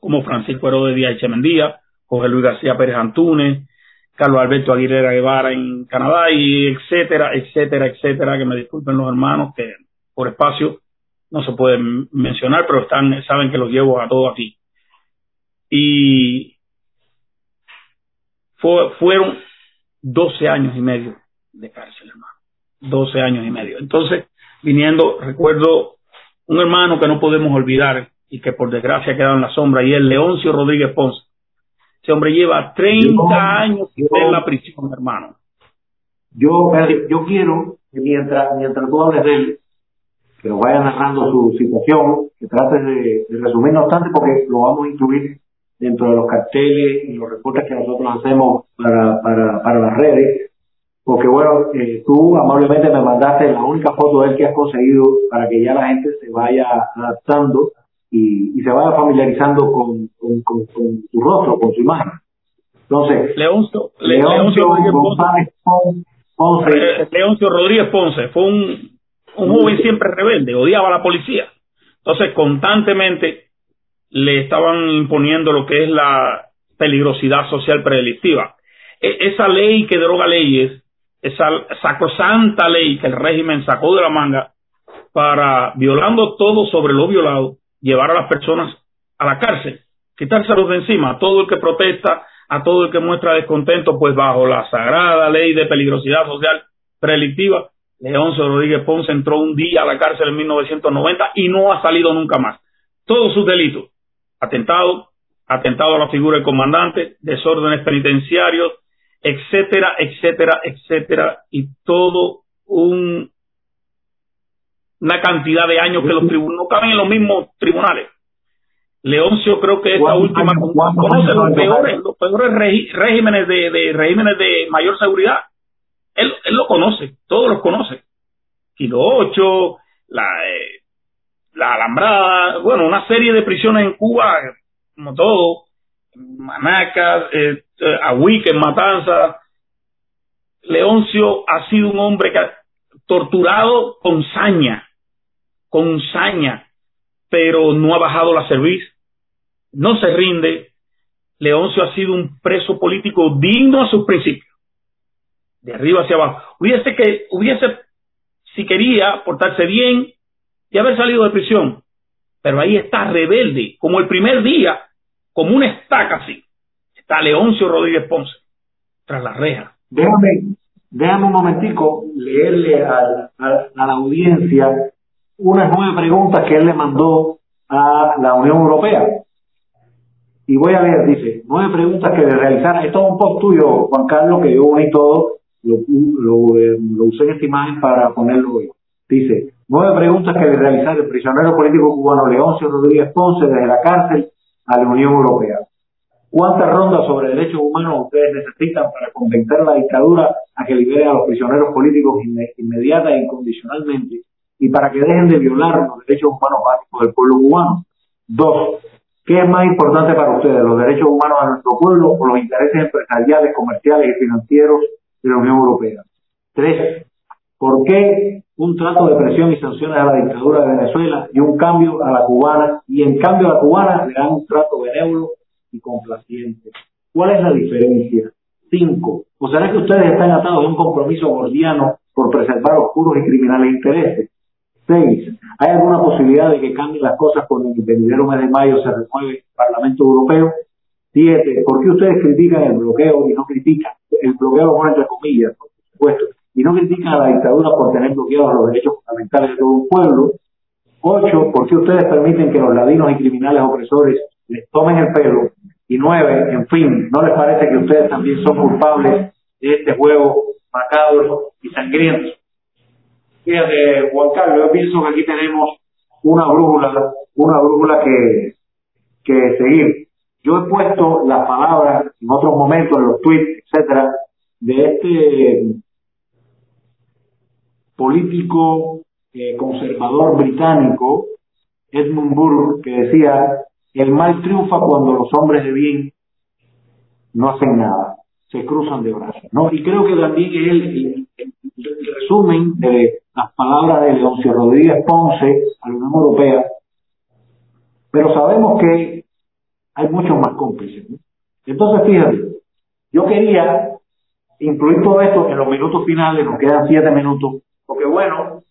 como Francisco Herodes Díaz Echemendía, José Luis García Pérez Antunes, Carlos Alberto Aguilera Guevara en Canadá, y etcétera, etcétera, etcétera, que me disculpen los hermanos que por espacio no se pueden mencionar, pero están, saben que los llevo a todos aquí y fueron 12 años y medio de cárcel, hermano. 12 años y medio. Entonces, viniendo, recuerdo un hermano que no podemos olvidar y que por desgracia ha quedado en la sombra, y es Leoncio Rodríguez Ponce. Ese hombre lleva 30 años en la prisión, hermano. Yo, yo quiero que mientras, mientras tú hables de él, que lo vaya narrando su situación, que trates de, de resumir, no obstante, porque lo vamos a incluir dentro de los carteles y los reportes que nosotros hacemos para, para, para las redes, porque bueno, eh, tú amablemente me mandaste la única foto de él que has conseguido para que ya la gente se vaya adaptando y, y se vaya familiarizando con, con, con, su rostro, con su imagen. Entonces, Leoncio, Leoncio, Rodríguez Ponce, eh, Leoncio Rodríguez Ponce fue un, un joven siempre rebelde, odiaba a la policía. Entonces, constantemente le estaban imponiendo lo que es la peligrosidad social predelictiva. E, esa ley que deroga leyes, esa sacrosanta ley que el régimen sacó de la manga para, violando todo sobre lo violado, llevar a las personas a la cárcel, quitárselos de encima, a todo el que protesta, a todo el que muestra descontento, pues bajo la sagrada ley de peligrosidad social predelictiva, Leoncio Rodríguez Ponce entró un día a la cárcel en 1990 y no ha salido nunca más. Todos sus delitos atentado, atentado a la figura del comandante, desórdenes penitenciarios, etcétera, etcétera, etcétera, y todo un, una cantidad de años que los tribunales no caben en los mismos tribunales. Leoncio creo que esta última conoce los peores, los peores regímenes de, de, regímenes de mayor seguridad. Él, él lo conoce, todos los conoce. Kilo 8, la, eh, la Alambrada, bueno, una serie de prisiones en Cuba, como todo, Manacas, eh, eh Ahuique, Matanza. Leoncio ha sido un hombre que ha torturado con saña, con saña, pero no ha bajado la cerviz, no se rinde. Leoncio ha sido un preso político digno a sus principios, de arriba hacia abajo. Hubiese que, hubiese, si quería portarse bien, y haber salido de prisión. Pero ahí está rebelde, como el primer día, como una estaca así. Está Leoncio Rodríguez Ponce, tras la reja. Déjame, déjame un momentico leerle a, la audiencia unas nueve preguntas que él le mandó a la Unión Europea. Y voy a leer, dice, nueve preguntas que le realizaron. Esto es un post tuyo, Juan Carlos, que yo uní todo, eh, lo usé en esta imagen para ponerlo hoy. Dice, nueve preguntas que le realizaron el prisionero político cubano Leoncio Rodríguez Ponce desde la cárcel a la Unión Europea. ¿Cuántas rondas sobre derechos humanos ustedes necesitan para convencer a la dictadura a que libere a los prisioneros políticos inmediata e incondicionalmente y para que dejen de violar los derechos humanos básicos del pueblo cubano? Dos, ¿qué es más importante para ustedes, los derechos humanos de nuestro pueblo o los intereses empresariales, comerciales y financieros de la Unión Europea? Tres, ¿por qué un trato de presión y sanciones a la dictadura de Venezuela y un cambio a la cubana, y en cambio a la cubana le dan un trato benévolo y complaciente. ¿Cuál es la diferencia? Cinco. ¿O será que ustedes están atados a un compromiso gordiano por preservar oscuros y criminales intereses? Seis. ¿Hay alguna posibilidad de que cambien las cosas cuando el venidero mes de mayo se renueve el Parlamento Europeo? Siete. ¿Por qué ustedes critican el bloqueo y no critican el bloqueo, entre comillas, por supuesto, y no critican a la dictadura por tener bloqueados los derechos fundamentales de todo un pueblo. Ocho, ¿por qué ustedes permiten que los ladinos y criminales opresores les tomen el pelo? Y nueve, en fin, ¿no les parece que ustedes también son culpables de este juego macabro y sangriento? Fíjate, Juan Carlos, yo pienso que aquí tenemos una brújula, una brújula que, que seguir. Yo he puesto las palabras en otros momentos, en los tweets, etcétera, de este político eh, conservador británico, Edmund Burke, que decía, el mal triunfa cuando los hombres de bien no hacen nada, se cruzan de brazos. ¿no? Y creo que también el, resumen de las palabras de Leoncio Rodríguez Ponce a la Unión Europea, pero sabemos que hay muchos más cómplices. Entonces, fíjate, yo quería incluir todo esto en los minutos finales, nos quedan siete minutos, porque bueno,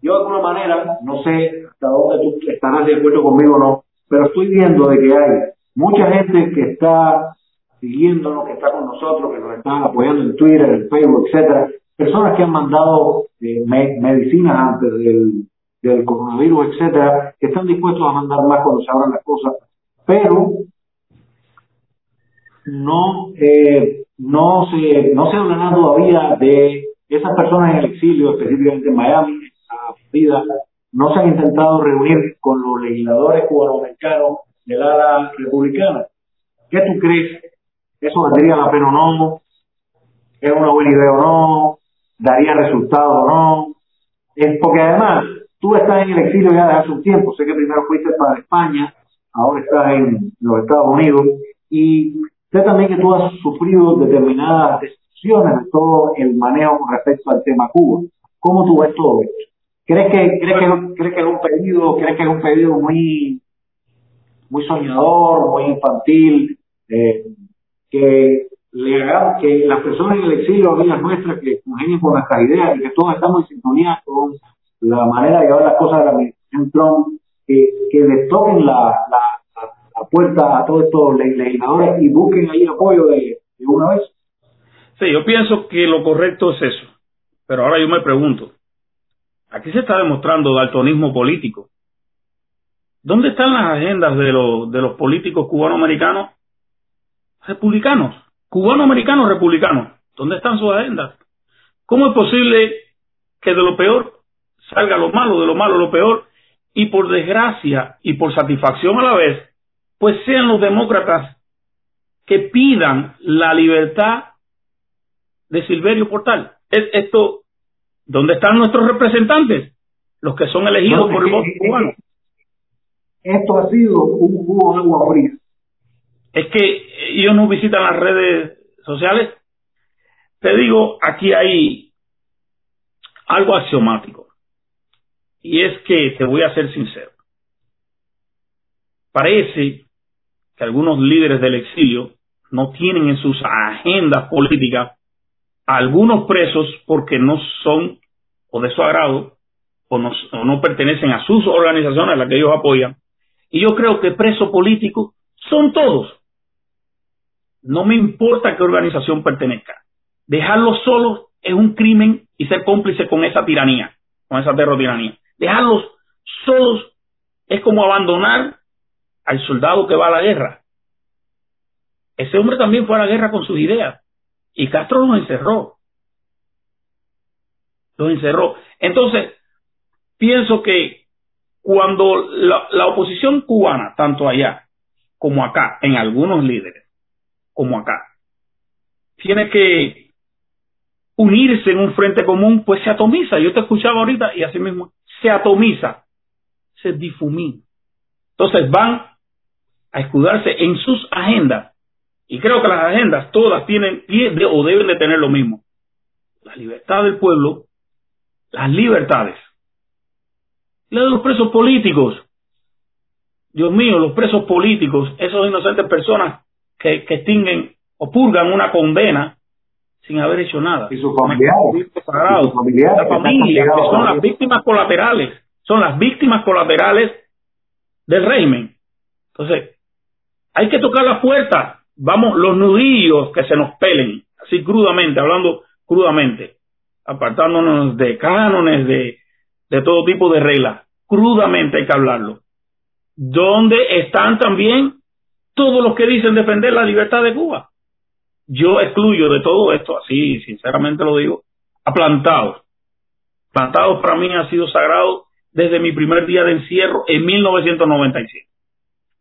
yo de alguna manera, no sé hasta dónde tú estarás de acuerdo conmigo o no, pero estoy viendo de que hay mucha gente que está siguiéndonos, que está con nosotros, que nos están apoyando en Twitter, en Facebook, etcétera, personas que han mandado eh, medicinas antes del, del coronavirus, etcétera, que están dispuestos a mandar más cuando se abran las cosas, pero no eh, no se no se habla nada todavía de esas personas en el exilio, específicamente en Miami, en la Florida, no se han intentado reunir con los legisladores cubanoamericanos del ala republicana. ¿Qué tú crees? ¿Eso valdría la pena o no? ¿Es una buena idea o no? ¿Daría resultado o no? Es porque además tú estás en el exilio ya desde hace un tiempo. Sé que primero fuiste para España, ahora estás en los Estados Unidos y sé también que tú has sufrido determinadas de todo el manejo con respecto al tema Cuba. ¿Cómo tú ves todo esto? ¿Crees que, crees que, crees que es un pedido, crees que es un pedido muy, muy soñador, muy infantil, eh, que le haga, que las personas en el exilio, amigas nuestras, que congenien con nuestras ideas y que todos estamos en sintonía con la manera de llevar las cosas de la administración Trump, que, que les toquen la, la, la, puerta a todos estos legisladores y busquen ahí apoyo de, de una vez? Sí, yo pienso que lo correcto es eso. Pero ahora yo me pregunto, aquí se está demostrando daltonismo político. ¿Dónde están las agendas de los, de los políticos cubanoamericanos republicanos? Cubanoamericanos republicanos. ¿Dónde están sus agendas? ¿Cómo es posible que de lo peor salga lo malo, de lo malo lo peor, y por desgracia y por satisfacción a la vez, pues sean los demócratas que pidan la libertad de Silverio Portal. Es esto, ¿dónde están nuestros representantes? Los que son elegidos por el voto cubano. Esto ha sido un jugo de agua fría. Es que ellos no visitan las redes sociales. Te digo, aquí hay algo axiomático. Y es que te voy a ser sincero. Parece que algunos líderes del exilio no tienen en sus agendas políticas algunos presos porque no son o de su agrado o no, no pertenecen a sus organizaciones a las que ellos apoyan. Y yo creo que presos políticos son todos. No me importa qué organización pertenezca. Dejarlos solos es un crimen y ser cómplice con esa tiranía, con esa tiranía. Dejarlos solos es como abandonar al soldado que va a la guerra. Ese hombre también fue a la guerra con sus ideas. Y Castro los encerró. Los encerró. Entonces, pienso que cuando la, oposición cubana, tanto allá como acá, en algunos líderes, como acá, tiene que unirse en un frente común, pues se atomiza. Yo te escuchaba ahorita y así mismo se atomiza, se difumina. Entonces van a escudarse en sus agendas y creo que las agendas todas tienen o deben de tener lo mismo. La libertad del pueblo, las libertades. La de los presos políticos. Dios mío, los presos políticos, esos inocentes personas que, que extinguen o purgan una condena sin haber hecho nada. Y sus familiares. la familia, que son las víctimas colaterales, son las víctimas colaterales del régimen. Entonces, hay que tocar la puerta vamos, los nudillos que se nos pelen, así crudamente, hablando crudamente, apartándonos de cánones, de, de todo tipo de reglas. Crudamente hay que hablarlo. ¿Dónde están también todos los que dicen defender la libertad de Cuba? Yo excluyo de todo esto, así sinceramente lo digo, a plantados. Plantados para mí ha sido sagrado desde mi primer día de encierro en 1997.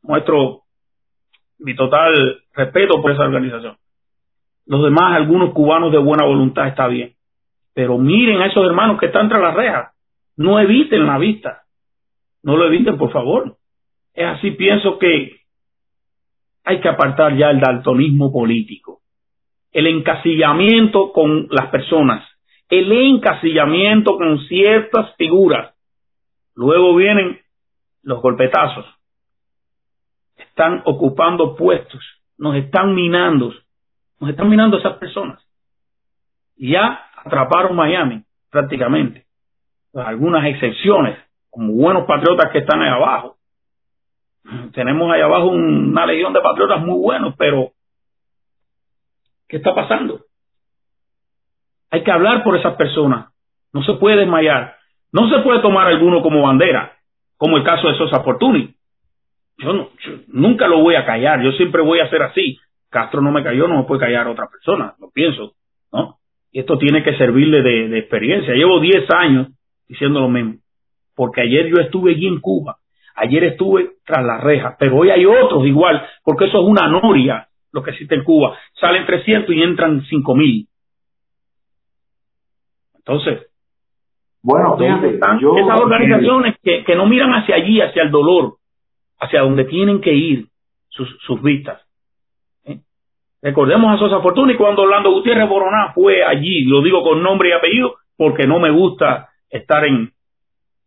Muestro mi total respeto por esa organización. Los demás, algunos cubanos de buena voluntad, está bien. Pero miren a esos hermanos que están tras las rejas. No eviten la vista. No lo eviten, por favor. Es así, pienso que hay que apartar ya el daltonismo político. El encasillamiento con las personas. El encasillamiento con ciertas figuras. Luego vienen los golpetazos. Están ocupando puestos. Nos están minando nos están minando esas personas. Ya atraparon Miami, prácticamente. Algunas excepciones, como buenos patriotas que están ahí abajo. Tenemos ahí abajo una legión de patriotas muy buenos, pero ¿qué está pasando? Hay que hablar por esas personas. No se puede desmayar. No se puede tomar alguno como bandera, como el caso de Sosa Fortuny. Yo, no, yo nunca lo voy a callar. Yo siempre voy a ser así. Castro no me cayó, no me puede callar otra persona, lo pienso, ¿no? Y esto tiene que servirle de, experiencia. Llevo 10 años diciendo lo mismo, porque ayer yo estuve allí en Cuba, ayer estuve tras las rejas, pero hoy hay otros igual, porque eso es una noria lo que existe en Cuba. Salen 300 y entran 5000. Entonces, bueno, fíjate, están esas organizaciones que, que no miran hacia allí, hacia el dolor, hacia donde tienen que ir sus, sus vistas. Recordemos a Sosa Fortuna y cuando Orlando Gutiérrez Boroná fue allí, lo digo con nombre y apellido, porque no me gusta estar en,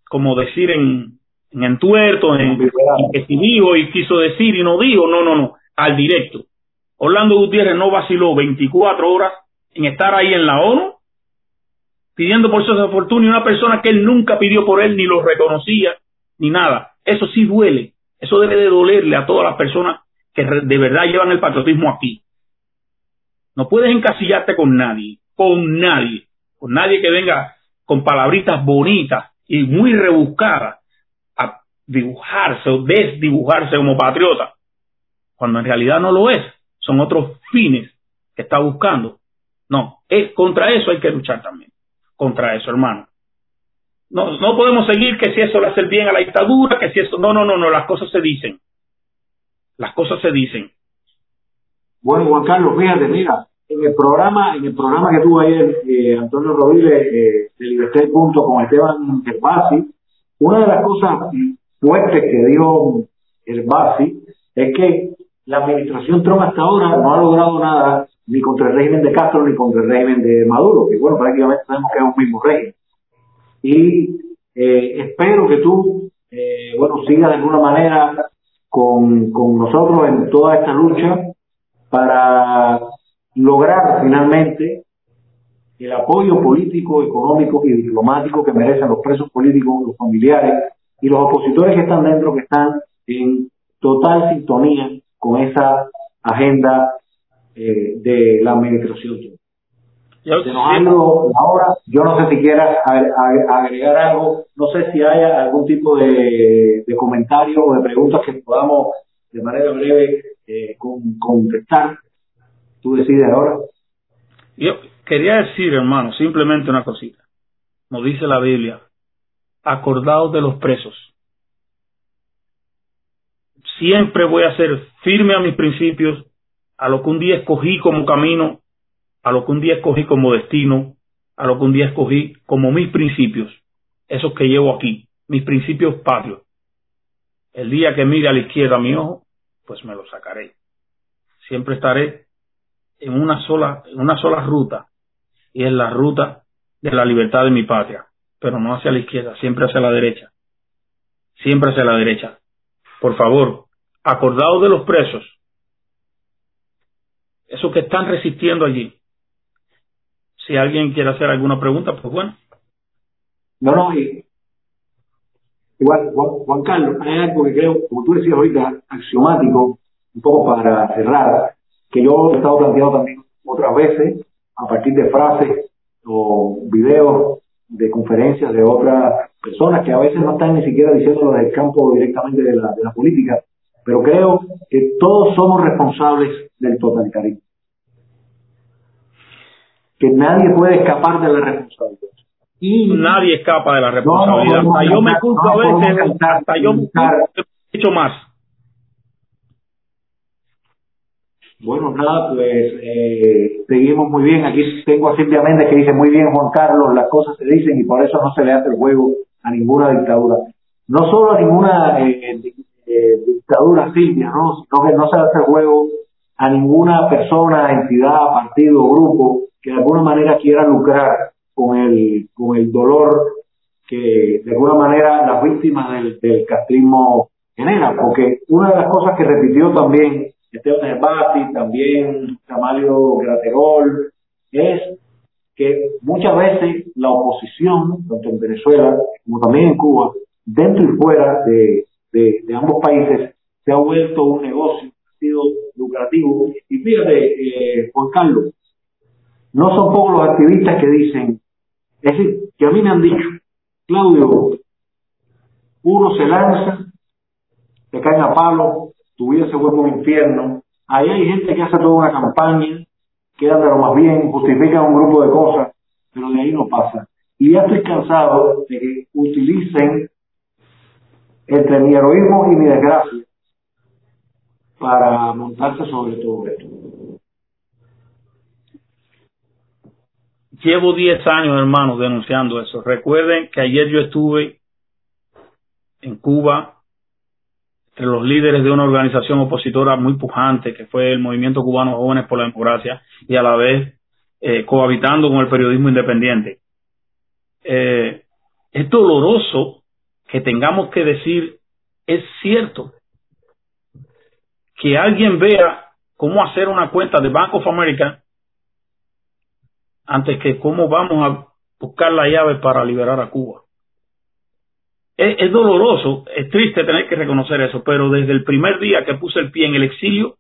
como decir, en, en entuerto, en, que si dijo y quiso decir y no dijo, no, no, no, al directo. Orlando Gutiérrez no vaciló 24 horas en estar ahí en la ONU pidiendo por Sosa Fortuna y una persona que él nunca pidió por él ni lo reconocía ni nada. Eso sí duele, eso debe de dolerle a todas las personas que de verdad llevan el patriotismo aquí. No puedes encasillarte con nadie, con nadie, con nadie que venga con palabritas bonitas y muy rebuscadas a dibujarse o desdibujarse como patriota, cuando en realidad no lo es, son otros fines que está buscando. No, es contra eso hay que luchar también, contra eso, hermano. No, no podemos seguir que si eso le hace el bien a la dictadura, que si eso, no, no, no, no, las cosas se dicen. Las cosas se dicen. Bueno, Juan Carlos, fíjate, mira, en el programa, en el programa que tuvo ayer eh, Antonio Rodríguez eh, de Libertad Punto con Esteban Gervasi, una de las cosas fuertes que dio Gervasi es que la administración Trump hasta ahora no ha logrado nada ni contra el régimen de Castro ni contra el régimen de Maduro, que bueno, prácticamente sabemos que es un mismo régimen. Y eh, espero que tú, eh, bueno, sigas de alguna manera con, con nosotros en toda esta lucha para lograr finalmente el apoyo político, económico y diplomático que merecen los presos políticos, los familiares y los opositores que están dentro, que están en total sintonía con esa agenda eh, de la administración. Yo, Se nos yo no sé si quieras agregar algo, no sé si haya algún tipo de, de comentario o de preguntas que podamos de manera breve eh, contestar Tú decides ahora. Yo quería decir, hermano, simplemente una cosita. Nos dice la Biblia, acordados de los presos. Siempre voy a ser firme a mis principios, a lo que un día escogí como camino, a lo que un día escogí como destino, a lo que un día escogí como mis principios, esos que llevo aquí, mis principios patrios. El día que mire a la izquierda mi ojo, pues me lo sacaré. Siempre estaré en una sola, en una sola ruta, y es la ruta de la libertad de mi patria, pero no hacia la izquierda, siempre hacia la derecha, siempre hacia la derecha. Por favor, acordaos de los presos, esos que están resistiendo allí. Si alguien quiere hacer alguna pregunta, pues bueno. No, no, igual, Juan, Carlos, hay algo que creo, como tú decías ahorita, axiomático, un poco para cerrar, que yo he estado planteando también otras veces, a partir de frases o videos de conferencias de otras personas que a veces no están ni siquiera diciéndolo del campo directamente de la, de la política, pero creo que todos somos responsables del totalitarismo. Que nadie puede escapar de la responsabilidad. Y nadie escapa de la responsabilidad. hasta yo me culpo a veces, hasta yo me he hecho más. Bueno, nada, pues eh, seguimos muy bien. Aquí tengo a Silvia Méndez que dice muy bien, Juan Carlos, las cosas se dicen y por eso no se le hace el juego a ninguna dictadura. No solo a ninguna eh, eh, dictadura, Silvia, ¿no? sino que no se le hace el juego a ninguna persona, entidad, partido, grupo que de alguna manera quiera lucrar con el, con el dolor que de alguna manera las víctimas del, del castrismo generan. Porque una de las cosas que repitió también Esteban Herbati, también Camalio Graterol, es que muchas veces la oposición, tanto en Venezuela como también en Cuba, dentro y fuera de, de, ambos países, se ha vuelto un negocio, ha sido lucrativo. Y fíjate, eh, Juan Carlos, no son pocos los activistas que dicen, es decir, que a mí me han dicho, Claudio, uno se lanza, se caen a palo, tu vida se infierno. Ahí hay gente que hace toda una campaña, queda de lo más bien, justifica un grupo de cosas, pero de ahí no pasa. Y ya estoy cansado de que utilicen entre mi heroísmo y mi desgracia para montarse sobre todo esto. Llevo 10 años, hermanos, denunciando eso. Recuerden que ayer yo estuve en Cuba entre los líderes de una organización opositora muy pujante, que fue el Movimiento Cubano Jóvenes por la Democracia, y a la vez eh, cohabitando con el periodismo independiente. Eh, es doloroso que tengamos que decir, es cierto, que alguien vea cómo hacer una cuenta de Bank of America antes que cómo vamos a buscar la llave para liberar a Cuba es, doloroso, es triste tener que reconocer eso, pero desde el primer día que puse el pie en el exilio,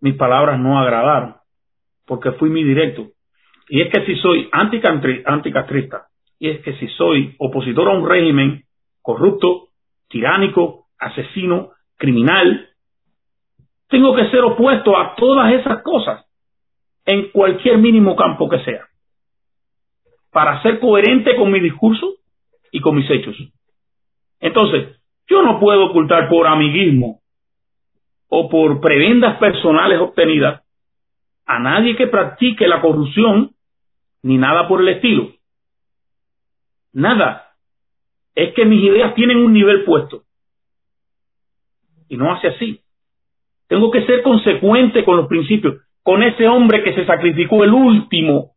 mis palabras no agradaron, porque fui muy directo. Y es que si soy anticastrista, y es que si soy opositor a un régimen corrupto, tiránico, asesino, criminal, tengo que ser opuesto a todas esas cosas en cualquier mínimo campo que sea. Para ser coherente con mi discurso, y con mis hechos. Entonces, yo no puedo ocultar por amiguismo o por prebendas personales obtenidas a nadie que practique la corrupción ni nada por el estilo. Nada. Es que mis ideas tienen un nivel puesto. Y no hace así. Tengo que ser consecuente con los principios, con ese hombre que se sacrificó, el último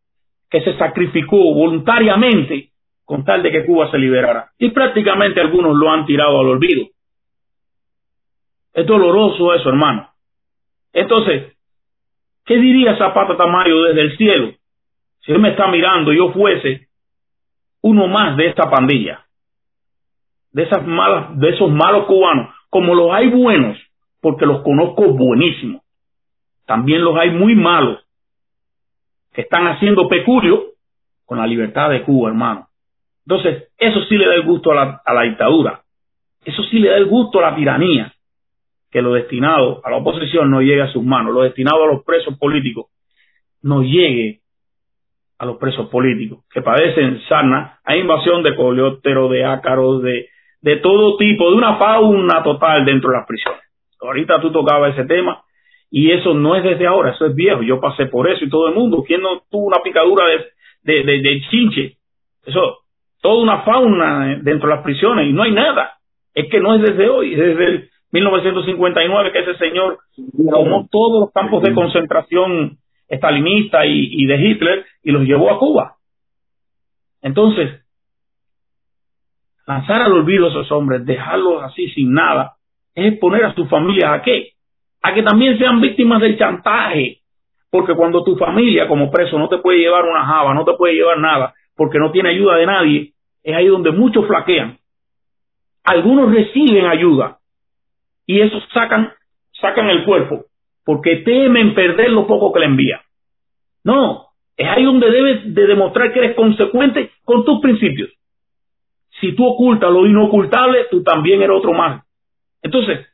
que se sacrificó voluntariamente con tal de que Cuba se liberara. Y prácticamente algunos lo han tirado al olvido. Es doloroso eso, hermano. Entonces, ¿qué diría Zapata Tamayo desde el cielo? Si él me está mirando yo fuese uno más de esta pandilla, de esas malas, de esos malos cubanos, como los hay buenos, porque los conozco buenísimos. También los hay muy malos, que están haciendo peculio con la libertad de Cuba, hermano. Entonces, eso sí le da el gusto a la, a la dictadura. Eso sí le da el gusto a la tiranía. Que lo destinado a la oposición no llegue a sus manos. Lo destinado a los presos políticos no llegue a los presos políticos que padecen sarna. Hay invasión de coleópteros, de ácaros, de, de todo tipo, de una fauna total dentro de las prisiones. Ahorita tú tocabas ese tema y eso no es desde ahora, eso es viejo. Yo pasé por eso y todo el mundo. ¿Quién no tuvo una picadura de, de, de, chinche? Eso toda una fauna dentro de las prisiones y no hay nada. Es que no es desde hoy, es desde el 1959 que ese señor tomó todos los campos de concentración estalinista y, de Hitler y los llevó a Cuba. Entonces, lanzar al olvido a esos hombres, dejarlos así sin nada, es poner a sus familias a qué? A que también sean víctimas del chantaje. Porque cuando tu familia como preso no te puede llevar una java, no te puede llevar nada, porque no tiene ayuda de nadie, es ahí donde muchos flaquean. Algunos reciben ayuda y esos sacan, sacan el cuerpo porque temen perder lo poco que le envía. No, Es ahí donde debes de demostrar que eres consecuente con tus principios. Si tú ocultas lo inocultable, tú también eres otro más. Entonces,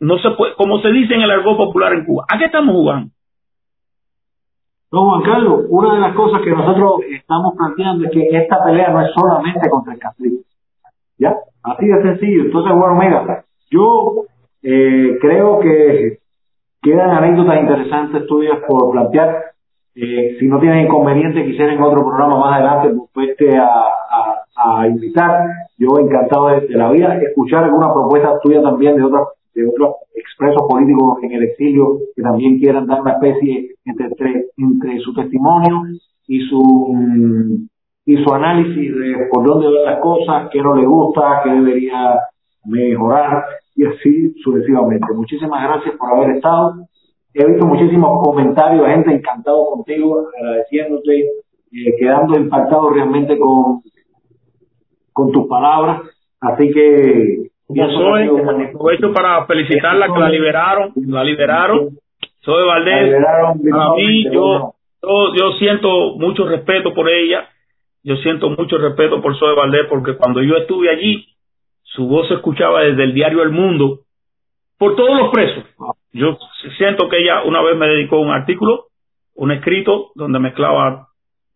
no se puede, como se dice en el argot popular en Cuba, ¿a qué estamos jugando? No, Juan Carlos, una de las cosas que nosotros estamos planteando es que esta pelea no es solamente contra el castrismo. ¿Ya? Así de sencillo. Entonces, bueno, mira, yo eh, creo que quedan anécdotas interesantes tuyas por plantear. Eh, si no tienes inconveniente, quisiera en otro programa más adelante pues, a, a, a, invitar. Yo encantado de, de, la vida escuchar alguna propuesta tuya también de otras de otros expresos políticos en el exilio que también quieran dar una especie entre, entre, su testimonio y su y su análisis de por dónde van las cosas, qué no le gusta, qué debería mejorar y así sucesivamente. Muchísimas gracias por haber estado. He visto muchísimos comentarios, gente encantado contigo, agradeciéndote, eh, quedando impactado realmente con, con tus palabras. Así que soy, aprovecho para felicitarla que la liberaron, la liberaron. Soy Valdés. A mí, yo, yo, yo siento mucho respeto por ella. Yo siento mucho respeto por Zoe Valdés porque cuando yo estuve allí, su voz se escuchaba desde el diario El Mundo por todos los presos. Yo siento que ella una vez me dedicó un artículo, un escrito, donde mezclaba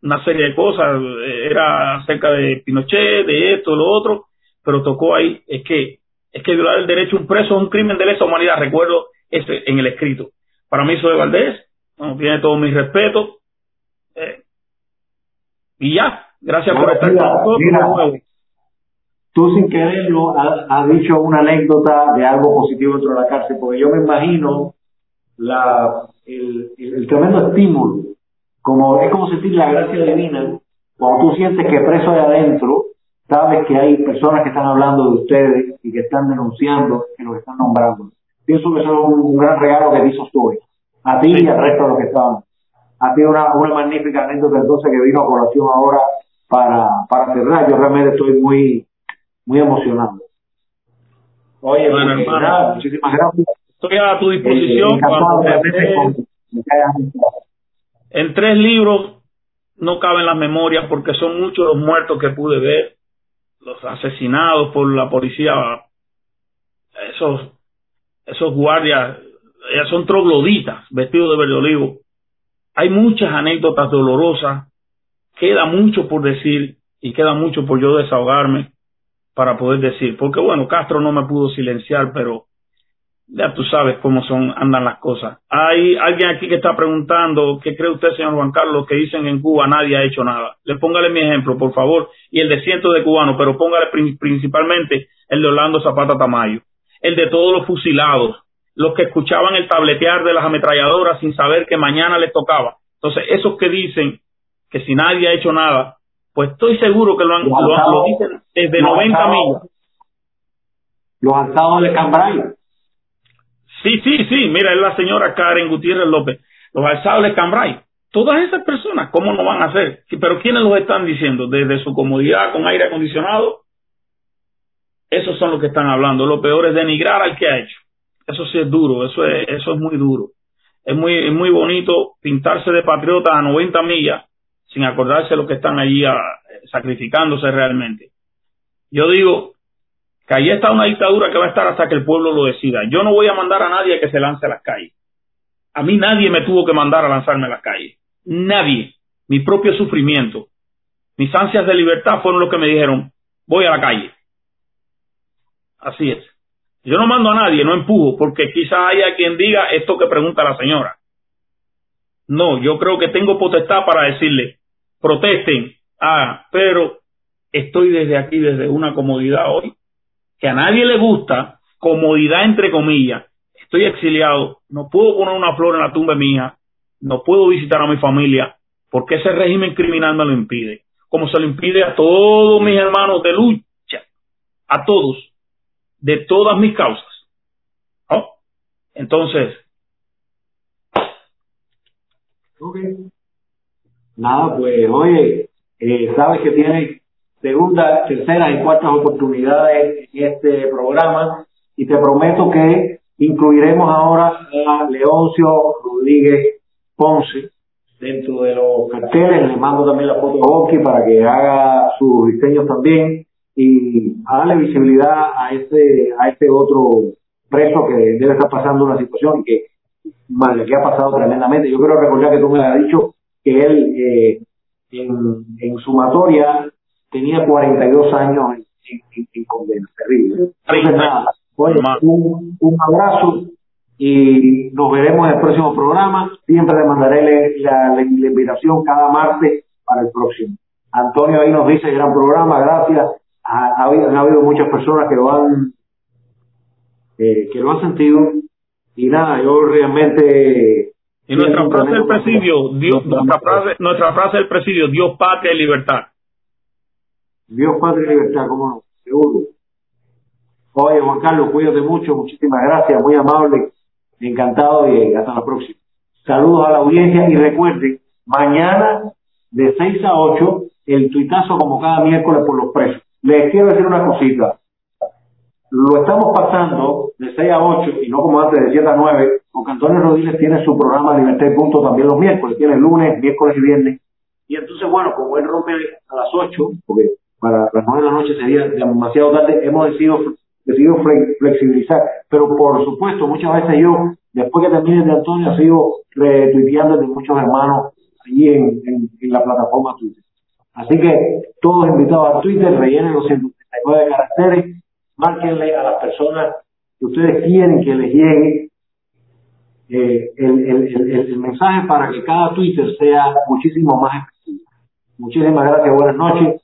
una serie de cosas, era acerca de Pinochet, de esto, lo otro, pero tocó ahí, es que es que violar el derecho a un preso es un crimen de lesa humanidad. Recuerdo este en el escrito. Para mí, soy Valdés, tiene todo mi respeto. Eh, y ya, gracias por estar con nosotros. Tú sin quererlo has, dicho una anécdota de algo positivo dentro de la cárcel, porque yo me imagino la, el, el, tremendo estímulo, como es como sentir la gracia divina, cuando tú sientes que preso de adentro sabes que hay personas que están hablando de ustedes y que están denunciando, que los están nombrando. Pienso que eso es un, gran regalo que hizo Story. A ti y al resto de los que estaban. A ti una, una magnífica anécdota entonces que vino a colación ahora para, para cerrar. Yo realmente estoy muy, muy emocionado. Oye, bueno, hermano, muchísimas gracias. Estoy a tu disposición. Eh, en tres libros no caben las memorias porque son muchos los muertos que pude ver los asesinados por la policía, esos, esos guardias, ellas son trogloditas vestidos de verde olivo. Hay muchas anécdotas dolorosas, queda mucho por decir y queda mucho por yo desahogarme para poder decir, porque bueno, Castro no me pudo silenciar, pero ya tú sabes cómo son, andan las cosas. Hay alguien aquí que está preguntando, ¿qué cree usted, señor Juan Carlos, que dicen en Cuba nadie ha hecho nada? Le póngale mi ejemplo, por favor, y el de cientos de cubanos, pero póngale principalmente el de Orlando Zapata Tamayo, el de todos los fusilados, los que escuchaban el tabletear de las ametralladoras sin saber que mañana les tocaba. Entonces, esos que dicen que si nadie ha hecho nada, pues estoy seguro que lo, han, lo, dicen desde 90 millas. Los alzados de Cambrai Sí, sí, sí, mira, es la señora Karen Gutiérrez López, los alzables Cambrai. Todas esas personas, ¿cómo no van a hacer? Pero ¿quiénes los están diciendo? Desde su comodidad con aire acondicionado. Esos son los que están hablando. Lo peor es denigrar al que ha hecho. Eso sí es duro, eso es, eso es muy duro. Es muy, es muy bonito pintarse de patriota a 90 millas sin acordarse de lo que están allí a, sacrificándose realmente. Yo digo, que ahí está una dictadura que va a estar hasta que el pueblo lo decida. Yo no voy a mandar a nadie que se lance a las calles. A mí nadie me tuvo que mandar a lanzarme a las calles. Nadie. Mi propio sufrimiento. Mis ansias de libertad fueron los que me dijeron, voy a la calle. Así es. Yo no mando a nadie, no empujo, porque quizá haya quien diga esto que pregunta la señora. No, yo creo que tengo potestad para decirle, protesten, ah, pero estoy desde aquí, desde una comodidad hoy, que a nadie le gusta, comodidad entre comillas, estoy exiliado, no puedo poner una flor en la tumba mía, no puedo visitar a mi familia, porque ese régimen criminal me lo impide, como se lo impide a todos mis hermanos de lucha, a todos, de todas mis causas. Entonces, Nada, pues, oye, eh, sabes que tiene segunda, tercera y cuartas oportunidades en este programa y te prometo que incluiremos ahora a Leoncio Rodríguez Ponce dentro de los carteles. Le mando también la foto a Oki para que haga sus diseños también y darle visibilidad a este, a este otro preso que debe estar pasando una situación que mal que ha pasado tremendamente. Yo quiero recordar que tú me has dicho que él eh, en sumatoria tenía 42 años en, en, en condena, terrible. Entonces, nada, un, un abrazo y nos veremos en el próximo programa. Siempre le mandaré la, la, invitación cada martes para el próximo. Antonio ahí nos dice gran programa, gracias. Ha, ha, habido, han habido muchas personas que lo han eh, que lo han sentido y nada, yo realmente y nuestra frase del presidio, Dios, nuestra frase, nuestra frase del presidio, Dios, patria y libertad. Dios, patria y libertad, cómo no, seguro. Oye, Juan Carlos, cuídate mucho, muchísimas gracias, muy amable, encantado y hasta la próxima. Saludos a la audiencia y recuerden, mañana de 6 a 8, el tuitazo como cada miércoles por los presos. Les quiero decir una cosita. Lo estamos pasando de 6 a 8 y no como antes de 7 a 9, porque Antonio Rodríguez tiene su programa Libertad y Punto también los miércoles, tiene lunes, miércoles y viernes. Y entonces, bueno, como él rompe a las 8, porque para las 9 de la noche sería demasiado tarde, hemos decidido decidido flexibilizar. Pero por supuesto, muchas veces yo, después que termine de Antonio, sigo retuiteando de muchos hermanos allí en, en, la plataforma Twitter. Así que todos invitados a Twitter, rellenen los 139 caracteres, márquenle a las personas que ustedes quieren que les llegue eh, el, el, el, mensaje para que cada Twitter sea muchísimo más efectivo. Muchísimas gracias, buenas noches